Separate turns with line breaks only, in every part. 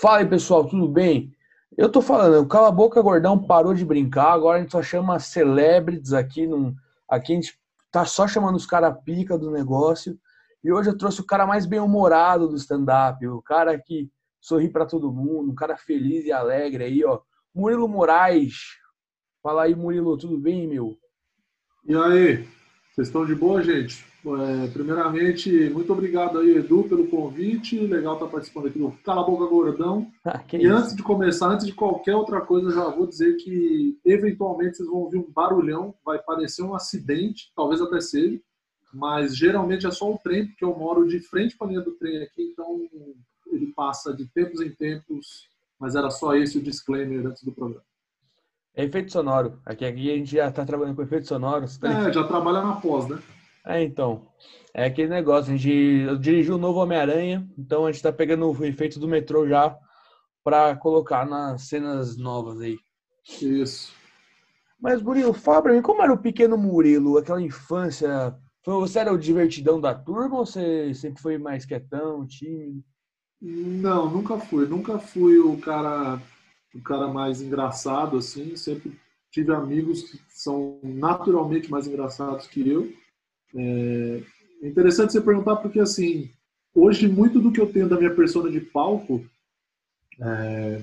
Fala aí, pessoal, tudo bem? Eu tô falando, o Cala a Boca Gordão parou de brincar, agora a gente só chama celebrities aqui. Num, aqui a gente tá só chamando os caras pica do negócio. E hoje eu trouxe o cara mais bem-humorado do stand-up, o cara que sorri para todo mundo, um cara feliz e alegre aí, ó. Murilo Moraes. Fala aí, Murilo, tudo bem, meu?
E aí, vocês estão de boa, gente? É, primeiramente, muito obrigado aí, Edu, pelo convite. Legal estar participando aqui do Cala a Boca Gordão.
Ah,
E
isso?
antes de começar, antes de qualquer outra coisa, já vou dizer que eventualmente vocês vão ouvir um barulhão, vai parecer um acidente, talvez até seja, mas geralmente é só o trem, porque eu moro de frente para a linha do trem aqui, então ele passa de tempos em tempos, mas era só esse o disclaimer antes do programa.
É efeito sonoro. Aqui, aqui a gente já tá trabalhando com efeitos sonoros. Tá ligado?
É, já trabalha na pós, né?
É, então. É aquele negócio. A gente eu dirigi o novo Homem-Aranha, então a gente tá pegando o efeito do metrô já pra colocar nas cenas novas aí.
Isso.
Mas, Murilo, fala pra mim, como era o pequeno Murilo, aquela infância? Foi- Você era o divertidão da turma ou você sempre foi mais quietão, tímido?
Não, nunca fui. Nunca fui o cara, o cara mais engraçado, assim. Sempre tive amigos que são naturalmente mais engraçados que eu. É interessante você perguntar porque, assim, hoje muito do que eu tenho da minha persona de palco, é,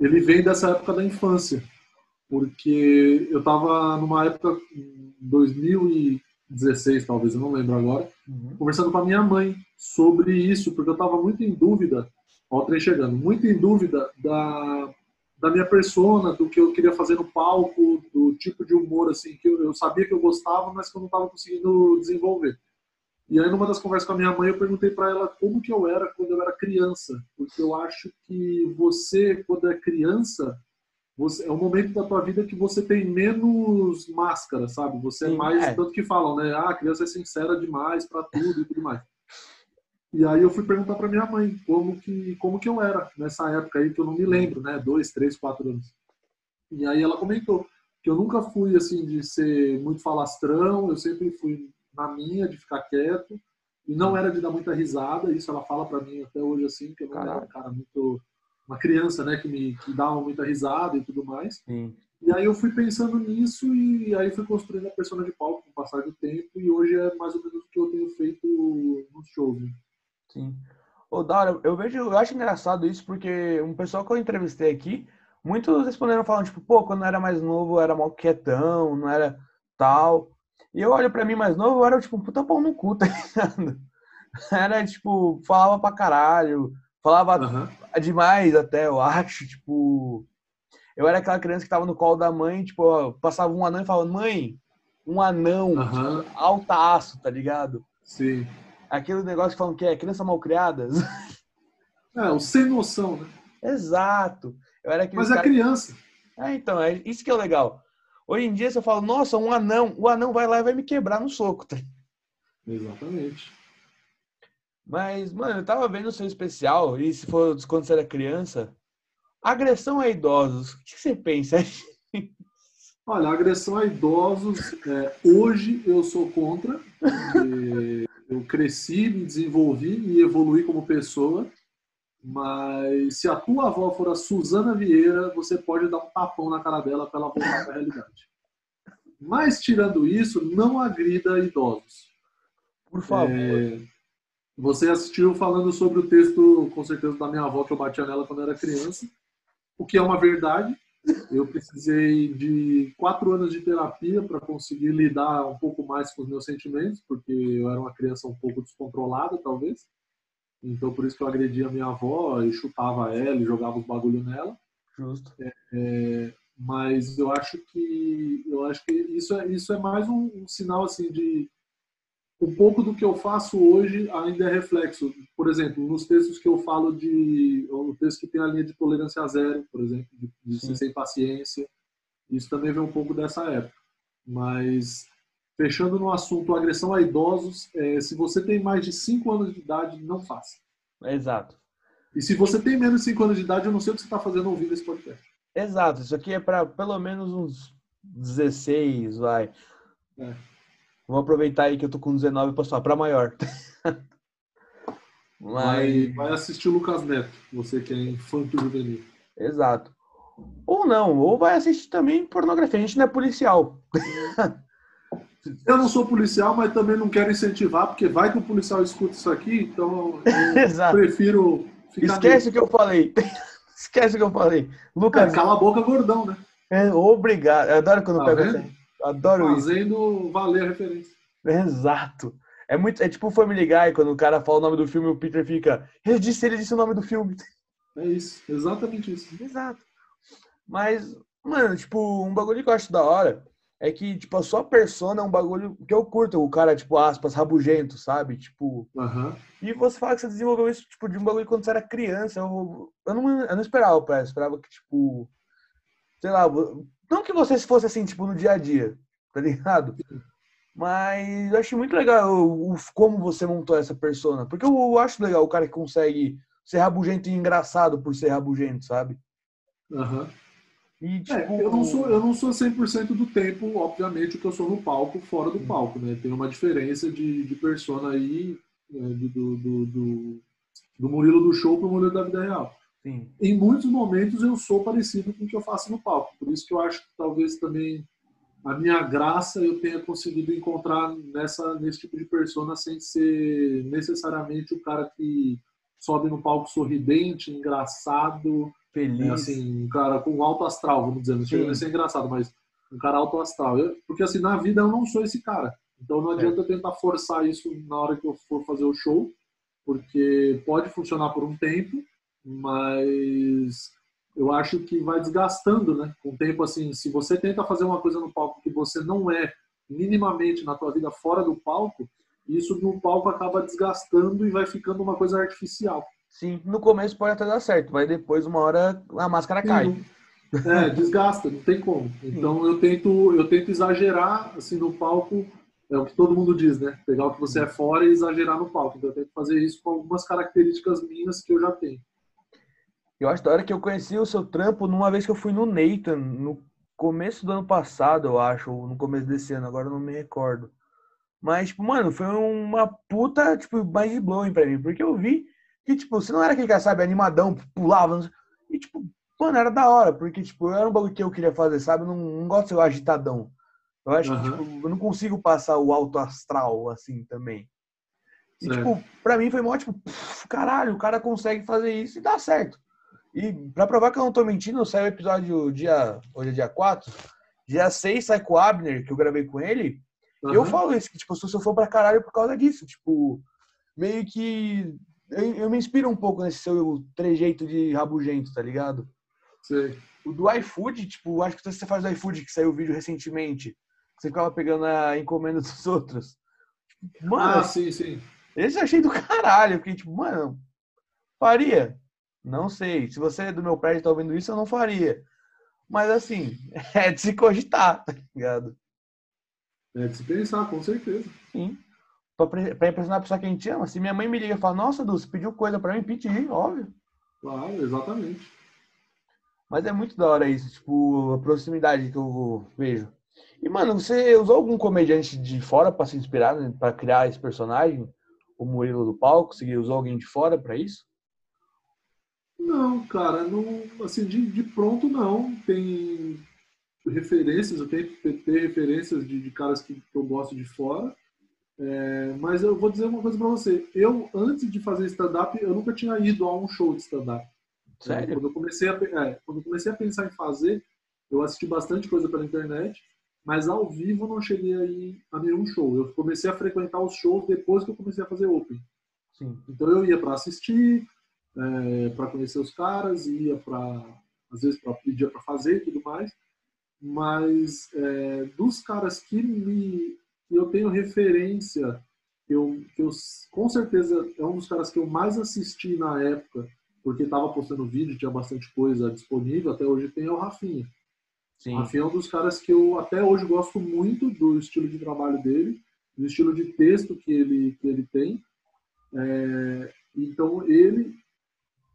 ele vem dessa época da infância. Porque eu estava numa época, em 2016 talvez, eu não lembro agora, conversando com a minha mãe sobre isso, porque eu estava muito em dúvida, ó, o trem chegando, muito em dúvida da, da minha persona, do que eu queria fazer no palco, do tipo de humor assim que eu, eu sabia que eu gostava, mas que eu não estava conseguindo desenvolver. E aí, numa das conversas com a minha mãe, eu perguntei para ela como que eu era quando eu era criança, porque eu acho que você, quando é criança, você, é um momento da tua vida que você tem menos máscara, sabe? Você é
Sim,
mais,
é.
tanto que falam, né? Ah, a criança é sincera demais para tudo e tudo mais. E aí eu fui perguntar para minha mãe como que, como que eu era nessa época aí, que eu não me lembro, né? Dois, três, quatro anos. E aí ela comentou que eu nunca fui, assim, de ser muito falastrão, eu sempre fui na minha, de ficar quieto, e não era de dar muita risada, isso ela fala para mim até hoje, assim, que eu não era um cara muito... Uma criança, né, que me que dava muita risada e tudo mais.
Sim.
E aí eu fui pensando nisso e aí fui construindo a persona de palco com o passar do tempo e hoje é mais ou menos o que eu tenho feito nos shows.
Sim. Ô, da hora, eu vejo, eu acho engraçado isso porque um pessoal que eu entrevistei aqui, muitos responderam falando, tipo, pô, quando eu era mais novo eu era mal quietão, não era tal. E eu olho pra mim mais novo, eu era tipo um puta pau no cu, tá ligado? Era tipo, falava pra caralho, falava
Aham.
demais até, eu acho, tipo. Eu era aquela criança que tava no colo da mãe, tipo, passava um anão e falava, mãe, um anão,
Aham.
tipo, altaço, tá ligado?
Sim.
Aquele negócio que falam que é criança mal criada.
É, o sem noção, né?
Exato. Eu era
Mas é
cara...
criança.
É, então, é isso que é legal. Hoje em dia, se eu falo, nossa, um anão, o anão vai lá e vai me quebrar no soco. tá?
Exatamente.
Mas, mano, eu tava vendo o seu especial, e se for quando você era criança, agressão a idosos, o que você pensa?
Olha, agressão a idosos, é, hoje eu sou contra. Eu cresci, me desenvolvi e evoluí como pessoa. Mas se a tua avó for a Suzana Vieira, você pode dar um tapão na cara dela para ela voltar para a realidade. Mas tirando isso, não agrida idosos.
Por favor.
É, você assistiu falando sobre o texto, com certeza, da minha avó, que eu batia nela quando eu era criança, o que é uma verdade. Eu precisei de quatro anos de terapia para conseguir lidar um pouco mais com os meus sentimentos, porque eu era uma criança um pouco descontrolada, talvez. Então, por isso que eu agredia a minha avó e chutava ela e jogava os bagulho nela.
Justo.
É, mas eu acho que eu acho que isso é isso é mais um, um sinal assim de um pouco do que eu faço hoje ainda é reflexo. Por exemplo, nos textos que eu falo de o texto que tem a linha de tolerância a zero, por exemplo, de, de sem paciência, isso também vem um pouco dessa época. Mas fechando no assunto agressão a idosos, é, se você tem mais de 5 anos de idade, não faça.
Exato.
E se você tem menos de 5 anos de idade, eu não sei o que você está fazendo ouvindo esse podcast.
Exato. Isso aqui é para pelo menos uns 16, vai.
É.
Vou aproveitar aí que eu tô com 19 e passar para maior.
Vai, vai assistir o Lucas Neto, você que é infanto juvenil.
Exato. Ou não, ou vai assistir também pornografia. A gente não é policial.
Eu não sou policial, mas também não quero incentivar, porque vai que o policial escuta isso aqui, então eu prefiro ficar.
Esquece o que eu falei. Esquece o que eu falei. Lucas,
É, cala a boca, gordão, né?
é, obrigado. Eu adoro quando
Tá
pego Adoro isso.
Fazendo valer a referência.
Exato. É muito, é tipo o Family Guy, quando o cara fala o nome do filme o Peter fica, ele disse, ele disse o nome do filme.
É isso, exatamente isso.
Exato. Mas, mano, tipo, um bagulho que eu acho da hora é que, tipo, a sua persona é um bagulho que eu curto, o cara, tipo, aspas, rabugento, sabe? Tipo,
Aham.
e você fala que você desenvolveu isso, tipo, de um bagulho quando você era criança. Eu, eu, não, eu não esperava, pra, eu esperava que, tipo, sei lá, não que você fosse assim, tipo, no dia a dia, tá ligado? Mas eu achei muito legal o, o- como você montou essa persona. Porque eu, eu acho legal o cara que consegue ser rabugento e engraçado por ser rabugento, sabe?
Aham.
E, tipo,
É, eu não sou, eu não sou 100% do tempo, obviamente, o que eu sou no palco, fora
Uhum.
do palco, né? Tem uma diferença de, de persona aí, né, do, do, do, do- do Murilo do show pro Murilo da vida real.
Sim.
Em muitos momentos eu sou parecido com o que eu faço no palco, por isso que eu acho que talvez também a minha graça eu tenha conseguido encontrar nessa, nesse tipo de persona sem ser necessariamente o cara que sobe no palco sorridente, engraçado,
Feliz.
é, assim, um cara com alto astral, vamos dizer, não chega a ser engraçado, mas um cara alto astral. Eu- porque assim, na vida eu não sou esse cara. Então não adianta eu tentar forçar isso na hora que eu for fazer o show, porque pode funcionar por um tempo, mas eu acho que vai desgastando, né? Com o tempo, assim, se você tenta fazer uma coisa no palco que você não é minimamente na tua vida fora do palco, isso no palco acaba desgastando e vai ficando uma coisa artificial.
Sim, no começo pode até dar certo, mas depois, uma hora, a máscara cai.
É, desgasta, não tem como. Então eu tento, eu tento exagerar assim no palco, é o que todo mundo diz, né? Pegar o que você é fora e exagerar no palco. Então eu tento fazer isso com algumas características minhas que eu já tenho.
Eu acho da hora que eu conheci o seu trampo numa vez que eu fui no Nathan, no começo do ano passado, eu acho, ou no começo desse ano, agora eu não me recordo. Mas, tipo, mano, foi uma puta, tipo, mind blowing pra mim, porque eu vi que, tipo, você não era aquele cara, sabe, animadão, pulava, sei- e, tipo, mano, era da hora, porque, tipo, era um bagulho que eu queria fazer, sabe? Eu não, não gosto de ser agitadão. Eu acho que,
Aham.
tipo, eu não consigo passar o alto astral, assim, também. E,
Certo.
tipo, pra mim foi mó, tipo, pff, caralho, o cara consegue fazer isso e dá certo. E pra provar que eu não tô mentindo, saiu o episódio dia. Hoje é dia 4. Dia 6 sai com o Abner, que eu gravei com ele. E eu falo isso, que tipo, eu sou fã pra caralho por causa disso. Tipo, meio que. Eu, eu me inspiro um pouco nesse seu trejeito de rabugento, tá ligado?
Sei.
O do iFood, tipo, acho que você faz do iFood, que saiu o vídeo recentemente. Você ficava pegando a encomenda dos outros. Tipo, mano,
Ah, sim, sim.
esse eu achei do caralho. Fiquei tipo, mano, faria? Não sei. Se você é do meu prédio e tá ouvindo isso, eu não faria. Mas assim, é de se cogitar, tá ligado?
É de se pensar, com certeza.
Sim. Pra, pre- pra impressionar a pessoa que a gente ama. Se minha mãe me liga e fala, nossa, Dulce, pediu coisa pra mim, pedi, óbvio.
Claro, exatamente.
Mas é muito da hora isso, tipo, a proximidade que eu vejo. E, mano, você usou algum comediante de fora pra se inspirar, né, pra criar esse personagem? O Murilo do palco? Você usou alguém de fora pra isso?
Não, cara, não, assim, de, de pronto não. Tem referências, eu tento ter- ter referências de, de caras que, que eu gosto de fora. É, mas eu vou dizer uma coisa pra você. Eu, antes de fazer stand-up, eu nunca tinha ido a um show de stand-up.
Sério?
Quando eu, comecei a, é, quando eu comecei a pensar em fazer, eu assisti bastante coisa pela internet, mas ao vivo não cheguei a ir a nenhum show. Eu comecei a frequentar os shows depois que eu comecei a fazer open.
Sim.
Então eu ia para assistir, para conhecer os caras, ia para às vezes para pedir para fazer e tudo mais. Mas é, dos caras que me que eu tenho referência, eu, eu com certeza é um dos caras que eu mais assisti na época, porque estava postando vídeo, tinha bastante coisa disponível, até hoje tem é o Rafinha.
Sim.
O Rafinha é um dos caras que eu até hoje gosto muito do estilo de trabalho dele, do estilo de texto que ele, que ele tem. É, então, ele,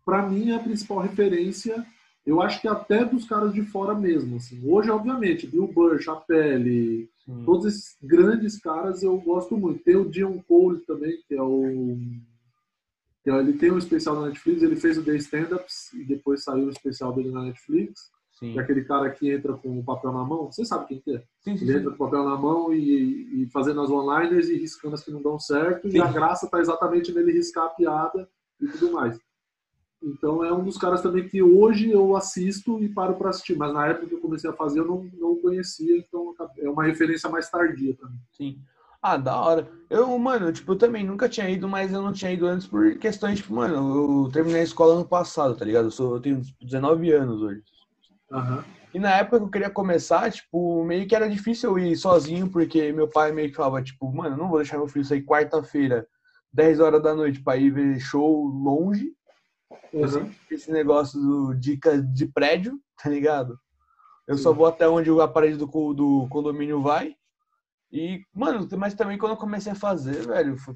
para mim, é a principal referência, eu acho que até dos caras de fora mesmo. Assim. Hoje, obviamente, Bill Burr, Chapelle,
Sim.
Todos esses grandes caras eu gosto muito. Tem o Dion Cole também, que é o. é- ele tem um especial na Netflix, ele fez o The Stand-Ups e depois saiu o especial dele na Netflix.
Sim.
É aquele cara que entra com o papel na mão. Você sabe quem que é?
Sim, sim,
Ele entra com o papel na mão e, e fazendo as one-liners e riscando as que não dão certo. E a graça tá exatamente nele riscar a piada e tudo mais. Então é um dos caras também que hoje eu assisto e paro para assistir. Mas na época que eu comecei a fazer eu não, não conhecia, então é uma referência mais tardia mim.
Sim. Ah, da hora. Eu, mano, tipo, eu também nunca tinha ido, mas eu não tinha ido antes por questões, tipo, mano, eu terminei a escola ano passado, tá ligado? Eu, sou, eu tenho 19 anos hoje.
Aham.
E na época que eu queria começar, tipo, meio que era difícil eu ir sozinho, porque meu pai meio que falava, tipo, mano, eu não vou deixar meu filho sair quarta-feira, 10 horas da noite pra ir ver show longe.
Aham.
Esse negócio do dica de prédio, tá ligado? Eu só vou até onde a parede do, do condomínio vai. E, mano, mas também quando eu comecei a fazer, velho, foi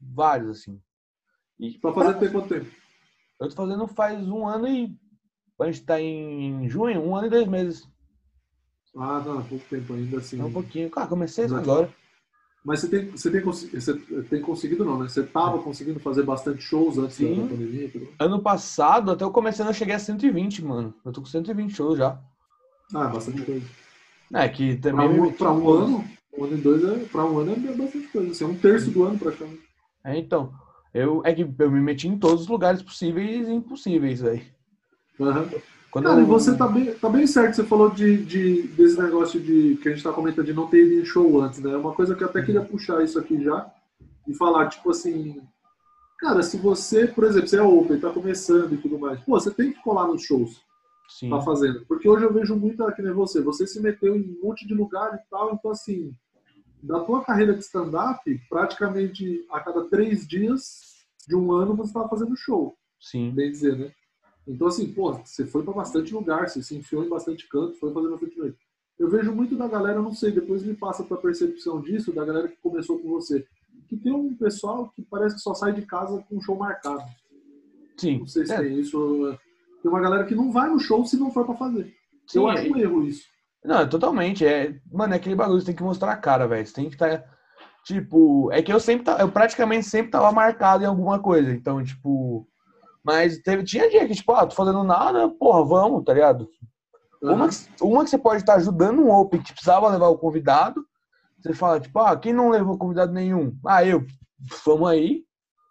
vários, assim. E
Pra fazer tem quanto tempo?
eu tô fazendo faz um ano e. A gente tá em junho, um ano e dois meses.
Ah, é pouco tempo ainda assim.
É um pouquinho. Cara, comecei
Não.
agora.
Mas você tem, você, tem, você tem conseguido, não, né? Você tava conseguindo fazer bastante shows antes da
Sim.
pandemia? e tudo?
Ano passado, até eu comecei, eu cheguei a 120, mano. Eu tô com 120 shows já.
Ah, bastante coisa.
É, que também. me
um,
meti
pra um ano, um ano e dois, é, pra um ano é bastante coisa. Assim, é um terço do ano praticamente.
É, então. Eu, é que eu me meti em todos os lugares possíveis e impossíveis, velho.
Aham.
Quando
Cara,
eu-
e você tá bem, tá bem certo, você falou de, de, desse negócio de que a gente tá comentando de não ter ido em show antes, né? Uma coisa que eu até queria puxar isso aqui já e falar, tipo assim, cara, se você, por exemplo, você é open, tá começando e tudo mais, pô, você tem que colar nos shows,
Sim.
tá fazendo. Porque hoje eu vejo muito que nem você, você se meteu em um monte de lugar e tal, então assim, da tua carreira de stand-up, praticamente a cada três dias de um ano você tava fazendo show
Sim.
bem dizer, né? Então, assim, pô, você foi para bastante lugar, você se enfiou em bastante canto, foi fazer bastante noite. Eu vejo muito da galera, não sei, depois me passa a tua percepção disso, da galera que começou com você, que tem um pessoal que parece que só sai de casa com um show marcado.
Sim.
Não sei se
É,
tem isso. Tem uma galera que não vai no show se não for para fazer.
sim,
Eu
é-
acho um erro isso.
Não, totalmente. É, mano, é aquele bagulho, você tem que mostrar a cara, velho. Você tem que estar. tipo, é que eu sempre tava, eu praticamente sempre tava marcado em alguma coisa. Então, tipo. Mas teve, tinha dia que, tipo, ah, tô fazendo nada, porra, vamos, tá ligado? Uma, que, uma que você pode estar ajudando um Open que precisava levar o convidado. Você fala, tipo, ah, quem não levou convidado nenhum? Ah, eu. Vamos aí,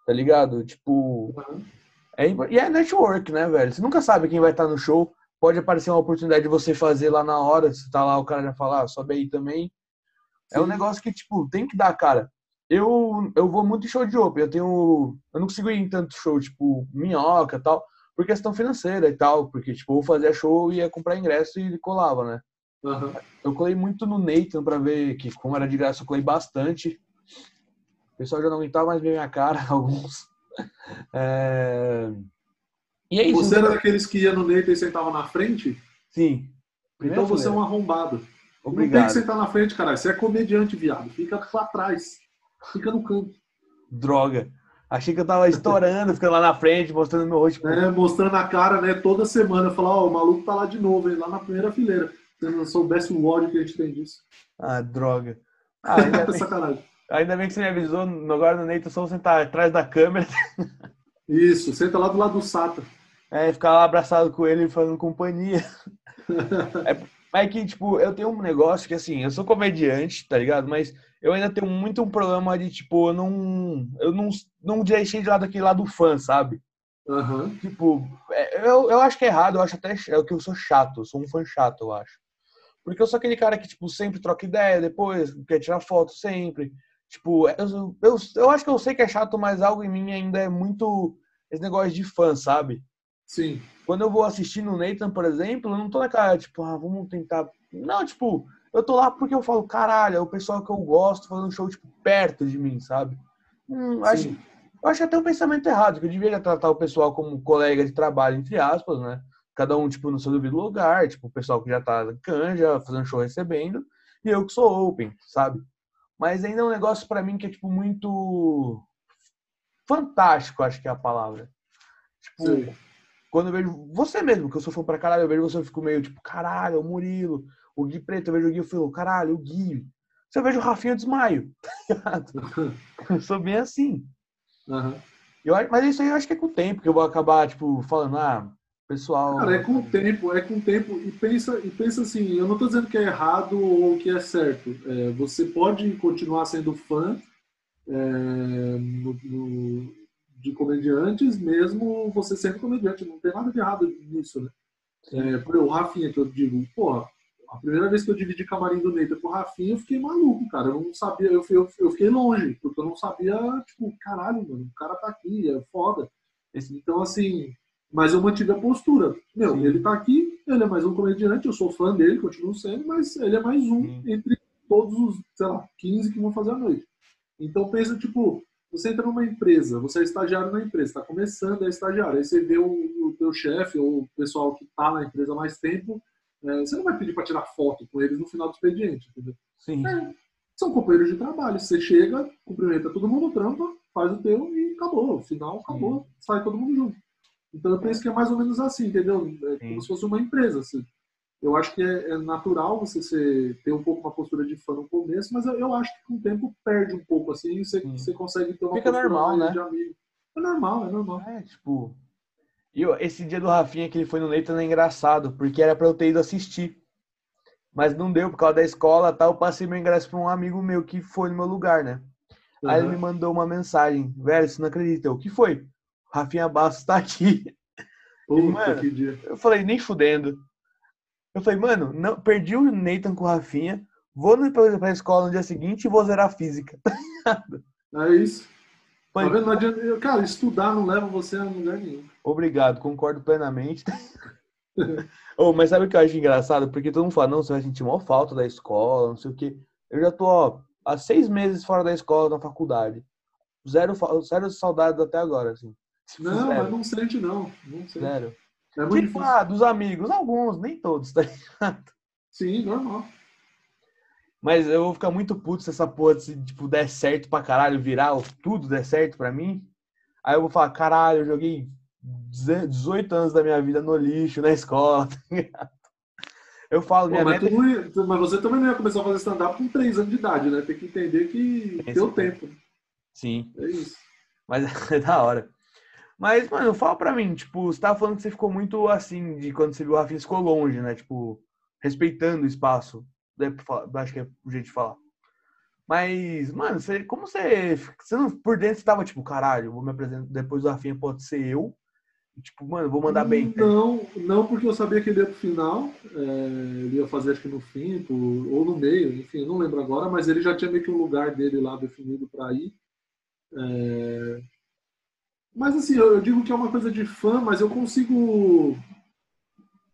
tá ligado? Tipo.
Aham.
É, e é network, né, velho? Você nunca sabe quem vai estar no show. Pode aparecer uma oportunidade de você fazer lá na hora. Você tá lá, o cara já fala, ah, sobe aí também. É um
Sim.
negócio que, tipo, tem que dar, cara. Eu, eu vou muito em show de open. Eu tenho. Eu não consigo ir em tanto show, tipo, minhoca e tal, por questão financeira e tal. Porque, tipo, eu fazia show e ia comprar ingresso e colava, né?
Aham.
Eu colei muito no Nathan pra ver que, como era de graça, eu colei bastante. O pessoal já não aguentava mais ver minha cara, alguns. É... E é isso.
Você era
entendeu?
daqueles que ia no Neita e sentava na frente?
Sim. Primeira
então você é um arrombado. Não tem
Obrigado.
que sentar na frente, caralho. Você é comediante, viado. Fica pra trás. Fica no canto.
Droga. Achei que eu tava estourando, ficando lá na frente, mostrando meu rosto.
né, mostrando a cara, né, toda semana, falar, ó, o maluco tá lá de novo, hein, lá na primeira fileira. Se eu não soubesse o ódio que a gente tem disso.
Ah, droga. Ah, ainda, bem,
Sacanagem.
ainda bem que você me avisou. Agora no Neito, só sentar atrás da câmera.
Isso, senta lá do lado do Sata.
É, ficar lá abraçado com ele, fazendo companhia. É, mas é que, tipo, eu tenho um negócio que, assim, eu sou comediante, tá ligado? Mas eu ainda tenho muito um problema de, tipo, eu não. Eu não, não deixei de lado aquele lado fã, sabe?
Aham.
Tipo, é, eu, eu acho que é errado, eu acho até é que eu sou chato, eu sou um fã chato, eu acho. Porque eu sou aquele cara que, tipo, sempre troca ideia depois, quer tirar foto sempre. Tipo, eu, eu, eu acho que eu sei que é chato, mas algo em mim ainda é muito esse negócio de fã, sabe?
Sim.
Quando eu vou assistir no Nathan, por exemplo, eu não tô naquela, tipo, ah, vamos tentar. Não, tipo, eu tô lá porque eu falo, caralho, é o pessoal que eu gosto fazendo show, tipo, perto de mim, sabe? Hum, acho,
Sim.
eu acho até um pensamento errado, que eu deveria tratar o pessoal como colega de trabalho, entre aspas, né? Cada um, tipo, no seu devido lugar, tipo, o pessoal que já tá canja, fazendo show recebendo, e eu que sou open, sabe? Mas ainda é um negócio pra mim que é, tipo, muito fantástico, acho que é a palavra. Tipo,
Sei.
quando eu vejo você mesmo, que eu sou fã pra caralho, eu vejo você, eu fico meio tipo, caralho, o Murilo, o Gui Preto, eu vejo o Gui e falo, caralho, o Gui. Se eu vejo o Rafinha, eu desmaio. eu sou bem assim.
Aham.
Eu, mas isso aí eu acho que é com o tempo que eu vou acabar, tipo, falando, ah, pessoal.
Cara, é com o tempo, é com o tempo. E pensa, e pensa assim, eu não estou dizendo que é errado ou que é certo. É, você pode continuar sendo fã é, no- no- de comediantes, mesmo você sendo comediante. Não tem nada de errado nisso, né? É, por o Rafinha, que eu digo, porra, a primeira vez que eu dividi camarim do Neita com o Rafinha, eu fiquei maluco, cara. Eu não sabia, eu, eu, eu fiquei longe, porque eu não sabia, tipo, caralho, mano, o cara tá aqui, é foda. Então, assim, mas eu mantive a postura. Meu,
Sim.
ele tá aqui, ele é mais um comediante, eu sou fã dele, continuo sendo, mas ele é mais um
Sim.
entre todos os, sei lá, 15 que vão fazer a noite. Então, pensa, tipo, você entra numa empresa, você é estagiário na empresa, está começando, é estagiário, aí você vê o, o teu chefe ou o pessoal que tá na empresa há mais tempo, é, você não vai pedir para tirar foto com eles no final do expediente, entendeu?
Sim.
É, são companheiros de trabalho. Você chega, cumprimenta todo mundo, trampa, faz o teu e acabou. Final, acabou, sai todo mundo junto. Então eu penso que é mais ou menos assim, entendeu? É
Sim.
como se fosse uma empresa. assim. Eu acho que é, é natural você ser, ter um pouco uma postura de fã no começo, mas eu, eu acho que com o tempo perde um pouco assim e você,
Sim.
você consegue ter uma
Fica
postura
normal, né?
de amigo. É normal, é normal.
É, tipo. E esse dia do Rafinha que ele foi no Nathan é engraçado, porque era pra eu ter ido assistir. Mas não deu por causa da escola, tá? Eu passei meu ingresso pra um amigo meu que foi no meu lugar, né? Aí ele me mandou uma mensagem, velho, você não acredita? Eu, o que foi? Rafinha Bastos tá aqui.
Puta,
mano,
que dia.
Eu falei, nem fudendo. Eu falei, mano, não, perdi o Nathan com o Rafinha, vou pra pra escola no dia seguinte e vou zerar física.
É isso. Tá vendo? Não adianta, cara, estudar não leva você a lugar nenhum.
Obrigado, concordo plenamente. oh, mas sabe o que eu acho engraçado? Porque todo mundo fala, não, você vai sentir maior falta da escola, não sei o quê. Eu já tô, ó, há seis meses fora da escola, na faculdade. Zero, zero saudades até agora, assim.
Não,
zero,
mas não sente não. Não sente.
zero.
É muito
Tipo, ah, dos amigos, alguns, nem todos, tá ligado?
Sim, normal.
Mas eu vou ficar muito puto se essa porra, se, tipo, der certo pra caralho, virar, tudo der certo pra mim. Aí eu vou falar, caralho, eu joguei 18 anos da minha vida no lixo, na escola, tá ligado? Eu falo,
Pô,
minha
mas,
meta
ia- mas você também não ia começar a fazer stand-up com 3 anos de idade, né? Tem que entender que
Esse
deu
é.
tempo.
Sim,
É isso.
mas é da hora. Mas, mano, fala pra mim, tipo, você tava falando que você ficou muito assim, de quando você viu o Rafinha, ficou longe, né? Tipo, respeitando o espaço. É pra falar- Acho que é o jeito de falar. Mas, mano, você, como você, você não, por dentro você tava tipo, caralho, vou me apresentar, depois do Rafinha pode ser eu. Tipo, mano, vou mandar bem.
Não, não porque eu sabia que ele ia pro final. é, ele ia fazer acho que no fim, ou no meio, enfim, não lembro agora, mas ele já tinha meio que um lugar dele lá definido para ir. É, Mas assim, eu, eu digo que é uma coisa de fã, mas eu consigo.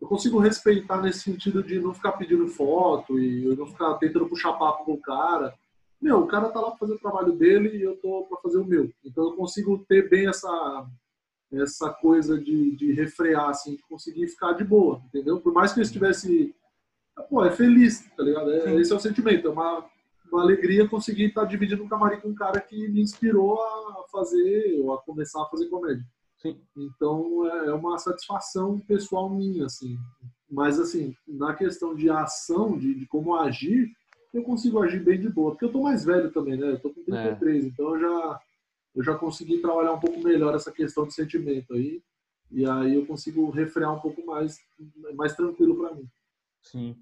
Eu consigo respeitar nesse sentido de não ficar pedindo foto e eu não ficar tentando puxar papo com o cara. Meu, o cara tá lá pra fazer o trabalho dele e eu tô pra fazer o meu. Então eu consigo ter bem essa essa coisa de, de refrear, assim, de conseguir ficar de boa, entendeu? Por mais que eu estivesse. Pô, é feliz, tá ligado? É- esse é o sentimento, é uma, uma alegria conseguir estar dividindo um camarim com um cara que me inspirou a fazer, ou a começar a fazer comédia. Então é é uma satisfação pessoal minha, assim. Mas, assim, na questão de ação, de, de como agir, eu consigo agir bem de boa. Porque eu tô mais velho também, né? Eu tô com 33, então eu já, eu já consegui trabalhar um pouco melhor essa questão de sentimento aí. E aí eu consigo refrear um pouco mais, mais tranquilo pra mim.
Sim.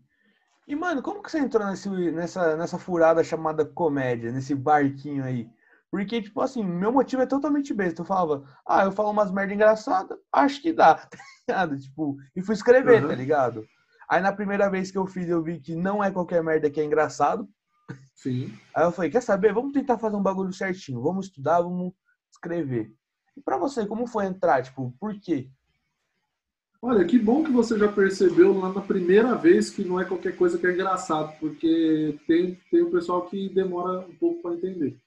E, mano, como que você entrou nesse, nessa, nessa furada chamada comédia, nesse barquinho aí? Porque, tipo assim, meu motivo é totalmente besta. Eu falava, ah, eu falo umas merda engraçada, acho que dá, tá ligado? Tipo, e fui escrever,
Uhum.
tá ligado? Aí na primeira vez que eu fiz, eu vi que não é qualquer merda que é engraçado.
Sim.
Aí eu falei, quer saber? Vamos tentar fazer um bagulho certinho. Vamos estudar, vamos escrever. E pra você, como foi entrar? Tipo, por quê?
Olha, que bom que você já percebeu lá na primeira vez que não é qualquer coisa que é engraçado, porque tem, tem um pessoal que demora um pouco para entender.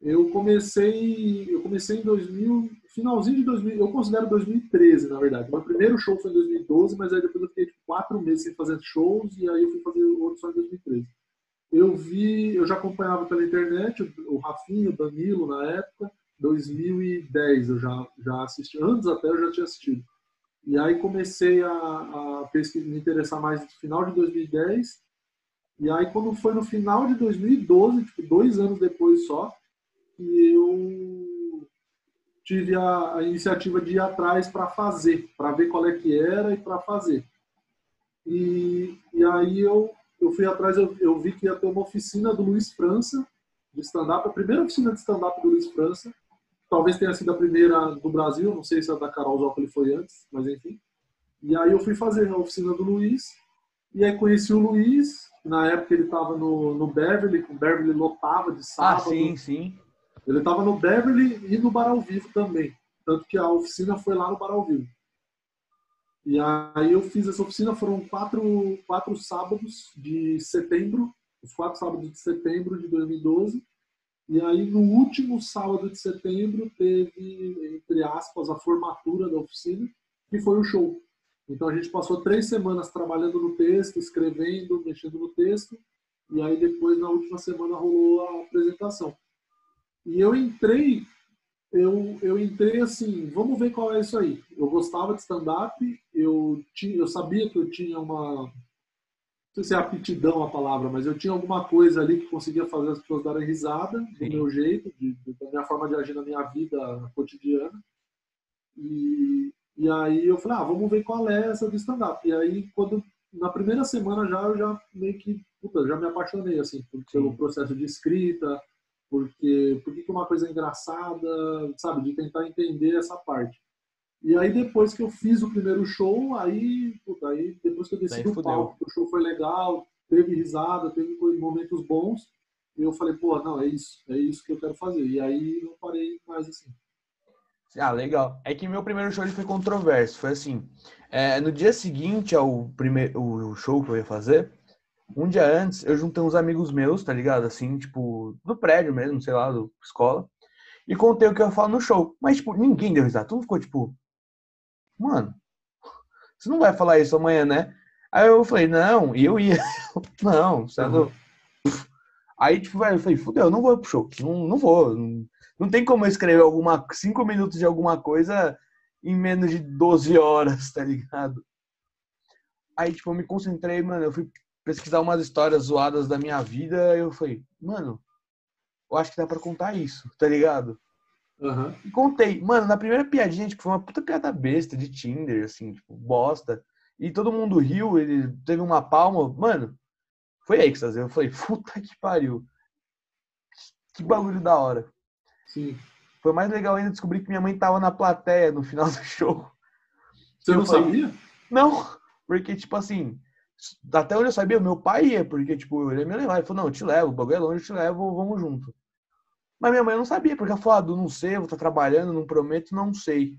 Eu comecei, eu comecei em 2000, finalzinho de 2000, eu considero 2013, na verdade. Meu primeiro show foi em 2012, mas aí depois eu fiquei tipo, quatro meses sem fazer shows e aí eu fui fazer outro só em 2013. Eu vi, eu já acompanhava pela internet o, o Rafinha, o Danilo na época, 2010 eu já, já assisti, antes até eu já tinha assistido. E aí comecei a, a me interessar mais no final de 2010 E aí, quando foi no final de 2012, tipo, dois anos depois só, que eu tive a, a iniciativa de ir atrás para fazer, para ver qual é que era e para fazer. E, e aí eu, eu fui atrás, eu, eu vi que ia ter uma oficina do Luiz França, de stand-up, a primeira oficina de stand-up do Luiz França, talvez tenha sido a primeira do Brasil, não sei se a da Carol Zócoli foi antes, mas enfim. E aí eu fui fazer a oficina do Luiz, e aí conheci o Luiz, na época ele estava no, no Beverly, o Beverly lotava de sábado.
Ah, sim, sim.
Ele estava no Beverly e no Bar ao Vivo também. Tanto que a oficina foi lá no Bar ao Vivo. E aí eu fiz essa oficina, foram quatro, quatro sábados de setembro, os quatro sábados de setembro de 2012. E aí no último sábado de setembro teve, entre aspas, a formatura da oficina, que foi o show. Então a gente passou três semanas trabalhando no texto, escrevendo, mexendo no texto, e aí depois na última semana rolou a apresentação. E eu entrei, eu, eu entrei assim, vamos ver qual é isso aí. Eu gostava de stand-up, eu, tinha, eu sabia que eu tinha uma, não sei se é aptidão a palavra, mas eu tinha alguma coisa ali que conseguia fazer as pessoas darem risada do Sim. meu jeito, de, da minha forma de agir na minha vida cotidiana. E, e aí eu falei, ah, vamos ver qual é essa do stand-up. E aí, quando na primeira semana já eu já meio que puta, já me apaixonei assim pelo processo de escrita, porque por que uma coisa é engraçada, sabe, de tentar entender essa parte. E aí depois que eu fiz o primeiro show, aí, puta, aí depois que eu desci do palco, o show foi legal, teve risada, teve momentos bons, e eu falei, pô, não, é isso, é isso que eu quero fazer. E aí não parei mais assim.
Ah, legal. É que meu primeiro show foi controverso. Foi assim, é, no dia seguinte ao primeiro o show que eu ia fazer, um dia antes, eu juntei uns amigos meus, tá ligado? Assim, tipo, do prédio mesmo, sei lá, do escola. E contei o que eu ia falar no show. Mas, tipo, ninguém deu risada. Todo mundo ficou, tipo, mano, você não vai falar isso amanhã, né? Aí eu falei, não, e eu ia. não, você uhum. Aí, tipo, velho, eu falei, fudeu, eu não vou pro show. Não, não vou. Não, não tem como eu escrever alguma, cinco minutos de alguma coisa em menos de 12 horas, tá ligado? Aí, tipo, eu me concentrei, mano, eu fui pesquisar umas histórias zoadas da minha vida, eu falei, mano, eu acho que dá pra contar isso, tá ligado?
Uhum.
E contei. Mano, na primeira piadinha, tipo, foi uma puta piada besta de Tinder, assim, tipo, bosta. E todo mundo riu, ele teve uma palma. Mano, foi êxtase. Eu falei, puta que pariu. Que bagulho da hora.
Sim.
Foi mais legal ainda descobrir que minha mãe tava na plateia no final do show.
Você não falei, sabia?
Não, porque, tipo assim, até onde eu sabia, meu pai ia, porque, tipo, ele ia me levar. Ele falou, não, eu te levo, o bagulho é longe, eu te levo, vamos junto. Mas minha mãe não sabia, porque ela falou, ah, não sei, vou estar trabalhando, não prometo, não sei.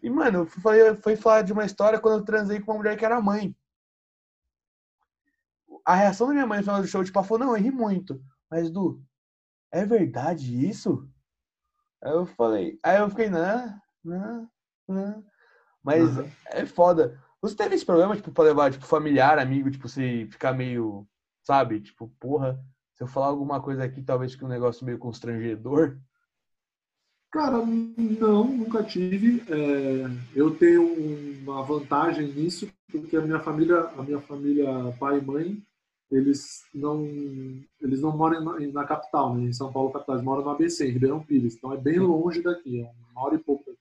E, mano, eu fui, fui falar de uma história quando eu transei com uma mulher que era mãe. A reação da minha mãe no final do show, tipo, ela falou, não, eu ri muito. Mas, Du, é verdade isso? Aí eu falei, aí eu fiquei, não, não, não. Mas uhum. é foda. Você teve esse problema, tipo, pra levar, tipo, familiar, amigo, tipo, você ficar meio, sabe? Tipo, porra, se eu falar alguma coisa aqui, talvez fique um negócio meio constrangedor.
Cara, não, nunca tive. É, eu tenho uma vantagem nisso, porque a minha família, a minha família pai e mãe, eles não, eles não moram na, na capital, né, em São Paulo capital, eles moram no ABC, em Ribeirão Pires, então é bem longe daqui, é uma hora e pouco daqui.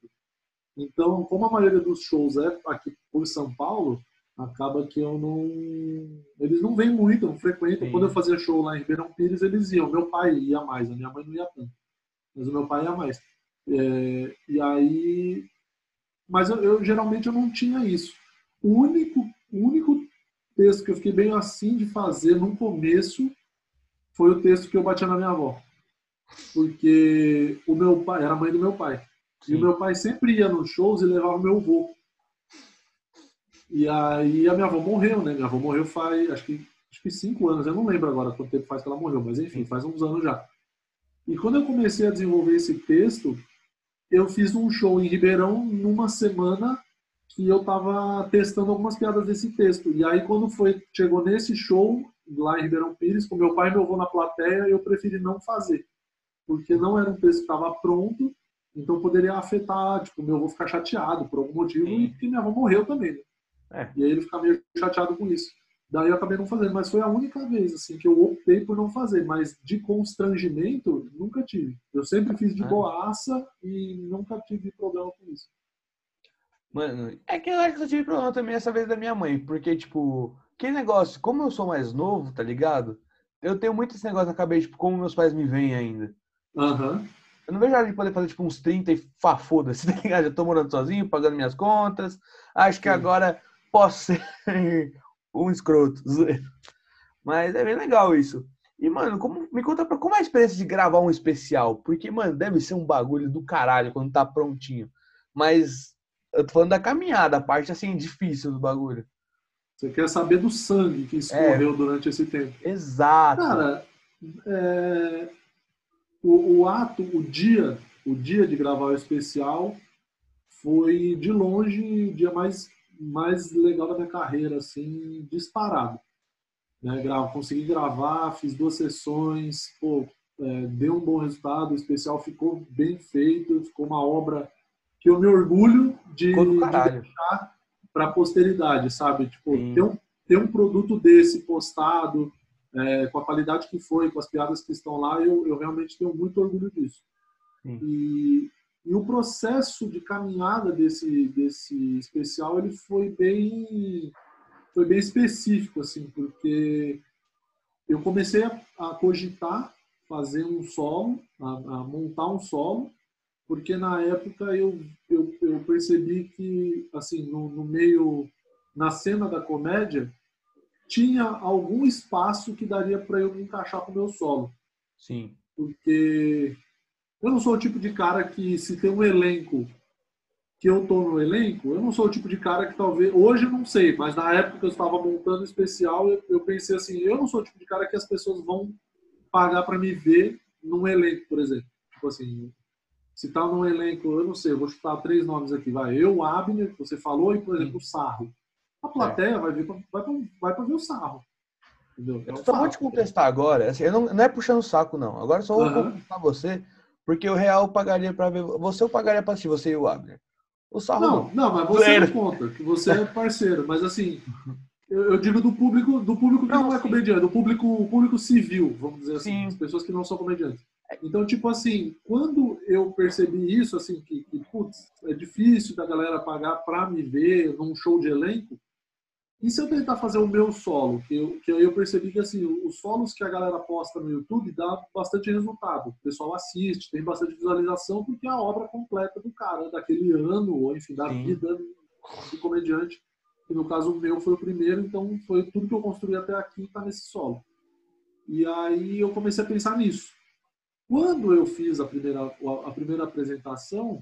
Então, como a maioria dos shows é aqui por São Paulo, acaba que eu não. Eles não vêm muito, não frequentam. Sim. Quando eu fazia show lá em Ribeirão Pires, eles iam. Meu pai ia mais, a minha mãe não ia tanto. Mas o meu pai ia mais. É, e aí. Mas eu, eu, geralmente eu não tinha isso. O único, o único texto que eu fiquei bem assim de fazer no começo foi o texto que eu batia na minha avó. Porque o meu pai era a mãe do meu pai. Sim. E o meu pai sempre ia nos shows e levava o meu avô. E aí a minha avó morreu, né? Minha avó morreu faz, acho que, acho que cinco anos. Eu não lembro agora quanto tempo faz que ela morreu, mas enfim, faz uns anos já. E quando eu comecei a desenvolver esse texto, eu fiz um show em Ribeirão numa semana que eu estava testando algumas piadas desse texto. E aí quando foi chegou nesse show lá em Ribeirão Pires, com meu pai e meu avô na plateia, eu preferi não fazer, porque não era um texto que estava pronto então poderia afetar, tipo, meu avô ficar chateado por algum motivo Sim. e que minha avó morreu também, né? É. E aí ele fica meio chateado com isso. Daí eu acabei não fazendo, mas foi a única vez assim que eu optei por não fazer, mas de constrangimento nunca tive. Eu sempre fiz de
Ah.
boaça e nunca tive problema com isso.
Mano, é que eu acho que eu tive problema também essa vez da minha mãe, porque, tipo, que negócio, como eu sou mais novo, tá ligado? Eu tenho muito esse negócio na cabeça, tipo, como meus pais me veem ainda.
Aham.
Eu não vejo a hora de poder fazer, tipo, uns 30 e fa, foda-se, tá ligado? Eu tô morando sozinho, pagando minhas contas. Acho que
Sim.
agora posso ser um escroto. Mas é bem legal isso. E, mano, como, me conta pra, como é a experiência de gravar um especial? Porque, mano, deve ser um bagulho do caralho quando tá prontinho. Mas eu tô falando da caminhada, a parte, assim, difícil do bagulho.
Você quer saber do sangue que escorreu durante esse tempo?
Exato.
Cara, é, o, o ato, o dia, o dia de gravar o especial foi de longe o dia mais mais legal da minha carreira, assim, disparado. Né? Gra- consegui gravar, fiz duas sessões, pô, é, deu um bom resultado, o especial ficou bem feito, ficou uma obra que eu me orgulho de, de
caralho.
para a posteridade, sabe? Tipo,
Sim.
ter um, ter um produto desse postado, é, com a qualidade que foi, com as piadas que estão lá, eu, eu realmente tenho muito orgulho disso. E, e o processo de caminhada desse, desse especial, ele foi bem, foi bem específico, assim, porque eu comecei a, a cogitar fazer um solo, a, a montar um solo, porque na época eu, eu, eu percebi que, assim, no, no meio, na cena da comédia, tinha algum espaço que daria para eu me encaixar com o meu solo.
Sim.
Porque eu não sou o tipo de cara que, se tem um elenco que eu tô no elenco, eu não sou o tipo de cara que talvez. Hoje eu não sei, mas na época que eu estava montando especial, eu, eu pensei assim: eu não sou o tipo de cara que as pessoas vão pagar para me ver num elenco, por exemplo. Tipo assim, se tá num elenco, eu não sei, eu vou chutar três nomes aqui, vai. Eu, Abner, que você falou, e, por exemplo, o Sarro. A plateia vai, ver, pra- vai, pra, vai pra ver o Sarro. Entendeu? É
Eu
um
só vou
fato.
te contestar agora. Assim, eu não, não é puxando o saco, não. Agora eu só vou
Aham.
contestar você, porque o real eu pagaria pra ver. Você eu pagaria pra assistir, você e o Abner. O Sarro não.
Não, não, mas você não conta, que você é parceiro. Mas assim, eu, eu digo do público, do público que
Não,
não, é
sim.
comediante, do público, público civil, vamos dizer assim,
Sim.
as pessoas que não são comediantes. Então, tipo assim, quando eu percebi isso, assim, que, que putz, é difícil da galera pagar pra me ver num show de elenco, e se eu tentar fazer o meu solo, que, eu, que aí eu percebi que assim, os solos que a galera posta no YouTube dá bastante resultado. O pessoal assiste, tem bastante visualização, porque é a obra completa do cara, daquele ano, ou enfim, da
Sim.
vida do comediante. Que no caso o meu foi o primeiro, então foi tudo que eu construí até aqui tá nesse solo. E aí eu comecei a pensar nisso. Quando eu fiz a primeira, a primeira apresentação,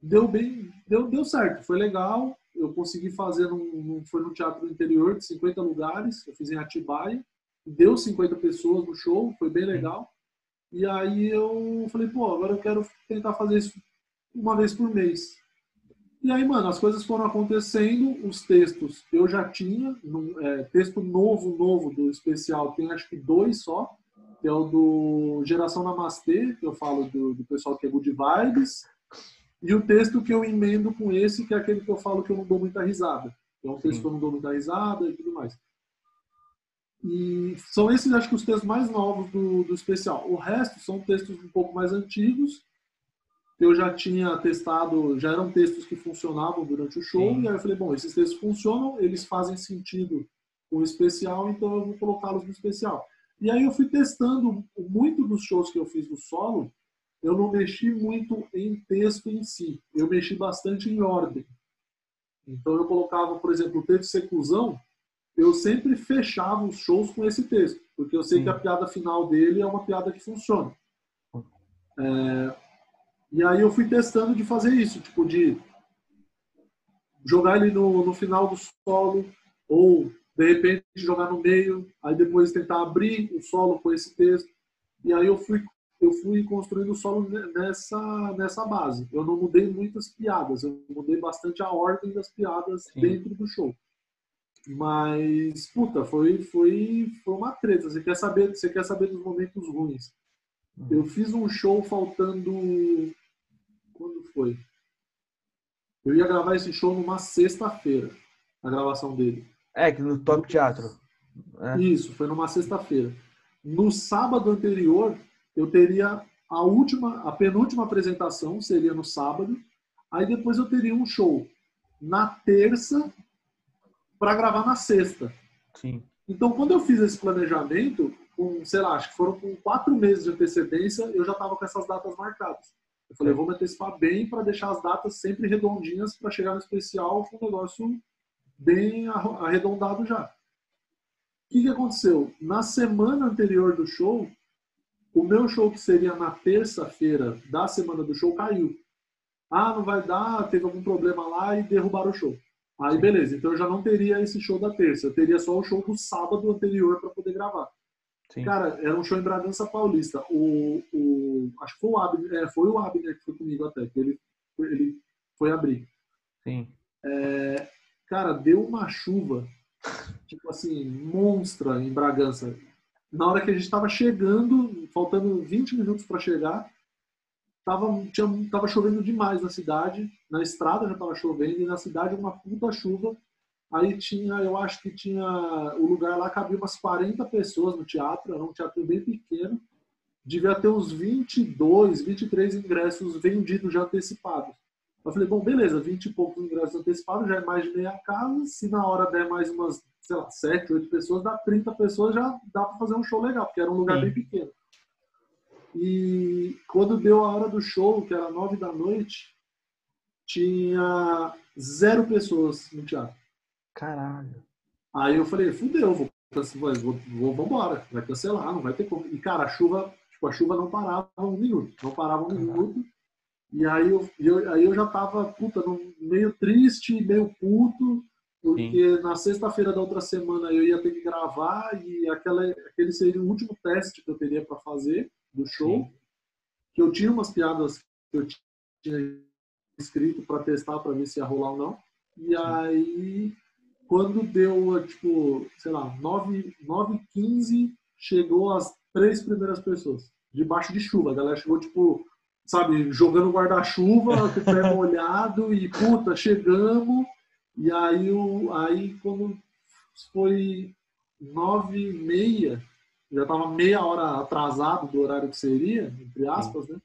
deu bem, deu, deu certo, foi legal. Eu consegui fazer, num, num- foi no teatro interior de 50 lugares, eu fiz em Atibaia, deu 50 pessoas no show, foi bem legal. E aí eu falei, pô, agora eu quero tentar fazer isso uma vez por mês. E aí, mano, as coisas foram acontecendo, os textos eu já tinha, num, é, texto novo, novo do especial, tem acho que dois só, que é o do Geração Namastê, que eu falo do, do pessoal que é good vibes, e o texto que eu emendo com esse, que é aquele que eu falo que eu não dou muita risada. É um texto
Sim.
que eu não dou muita risada e tudo mais. E são esses, acho que, os textos mais novos do, do especial. O resto são textos um pouco mais antigos, eu já tinha testado, já eram textos que funcionavam durante o show,
Sim.
e aí eu falei, bom, esses textos funcionam, eles fazem sentido com o especial, então eu vou colocá-los no especial. E aí eu fui testando muito dos shows que eu fiz no solo, eu não mexi muito em texto em si, eu mexi bastante em ordem. Então eu colocava, por exemplo, o texto seclusão, eu sempre fechava os shows com esse texto, porque eu sei
Sim.
que a piada final dele é uma piada que funciona. É, e aí eu fui testando de fazer isso, tipo de jogar ele no, no final do solo, ou de repente jogar no meio, aí depois tentar abrir o solo com esse texto. E aí eu fui eu fui construindo o solo ne- nessa nessa base. Eu não mudei muitas piadas, eu mudei bastante a ordem das piadas
Sim.
dentro do show. Mas puta, foi foi foi uma treta. Você quer saber, você quer saber dos momentos ruins? Eu fiz um show faltando quando foi? Eu ia gravar esse show numa sexta-feira, a gravação dele.
É, que no Top Teatro. É.
Isso, foi numa sexta-feira. No sábado anterior, eu teria a última, a penúltima apresentação, seria no sábado. Aí depois eu teria um show na terça para gravar na sexta.
Sim.
Então, quando eu fiz esse planejamento, com, sei lá, acho que foram com quatro meses de antecedência, eu já estava com essas datas marcadas. Eu falei, vou me antecipar bem para deixar as datas sempre redondinhas para chegar no especial com o negócio bem arredondado já. O que, que aconteceu? Na semana anterior do show, o meu show que seria na terça-feira da semana do show caiu. Ah, não vai dar, teve algum problema lá e derrubaram o show. Aí beleza, então eu já não teria esse show da terça, eu teria só o show do sábado anterior para poder gravar. Sim. Cara, era um show em Bragança Paulista. O, o, acho que foi o Abner, é, foi o Abner que foi comigo até, que ele, ele foi abrir.
Sim.
É, cara, deu uma chuva, tipo assim, monstra em Bragança. Na hora que a gente estava chegando, faltando 20 minutos para chegar, tava, tinha, tava chovendo demais na cidade. Na estrada já tava chovendo e na cidade uma puta chuva. Aí tinha, eu acho que tinha, o lugar lá cabia umas 40 pessoas no teatro, era um teatro bem pequeno. Devia ter uns 22, 23 ingressos vendidos já antecipados. Eu falei, bom, beleza, 20 e poucos ingressos antecipados, já é mais de meia casa. Se na hora der mais umas, sei lá, 7, 8 pessoas, dá 30 pessoas, já dá para fazer um show legal, porque era um lugar Sim. bem pequeno. E quando deu a hora do show, que era 9 da noite, tinha zero pessoas no teatro.
Caralho.
Aí eu falei, fudeu, vou, vou, vou, vambora, vai cancelar, não vai ter como. E cara, a chuva, tipo, a chuva não parava um minuto, não parava um Caralho. minuto. E aí eu, eu, aí eu já tava, puta, meio triste, meio puto, porque Sim. na sexta-feira da outra semana eu ia ter que gravar e aquela, aquele seria o último teste que eu teria para fazer do show. Sim. Que eu tinha umas piadas que eu tinha escrito para testar para ver se ia rolar ou não. E Sim. aí quando deu, tipo, sei lá, 9, 9 15 chegou as três primeiras pessoas, debaixo de chuva. A galera chegou, tipo, sabe, jogando guarda-chuva, com o pé molhado, e puta, chegamos. E aí, o, aí quando foi nove e meia, já tava meia hora atrasado do horário que seria, entre aspas, né?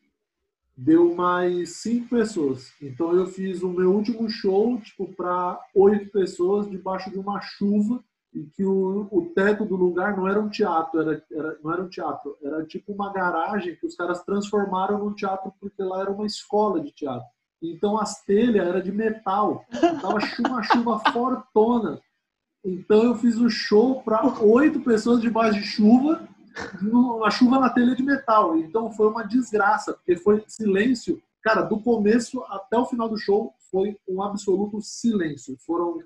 deu mais cinco pessoas. Então eu fiz o meu último show tipo para oito pessoas debaixo de uma chuva e que o, o teto do lugar não era um teatro, era, era, não era um teatro, era tipo uma garagem que os caras transformaram num teatro porque lá era uma escola de teatro. Então as telhas era de metal, tava uma chuva fortona. Então eu fiz o show para oito pessoas debaixo de chuva a chuva na telha de metal. Então foi uma desgraça, porque foi silêncio. Cara, do começo até o final do show foi um absoluto silêncio. Foram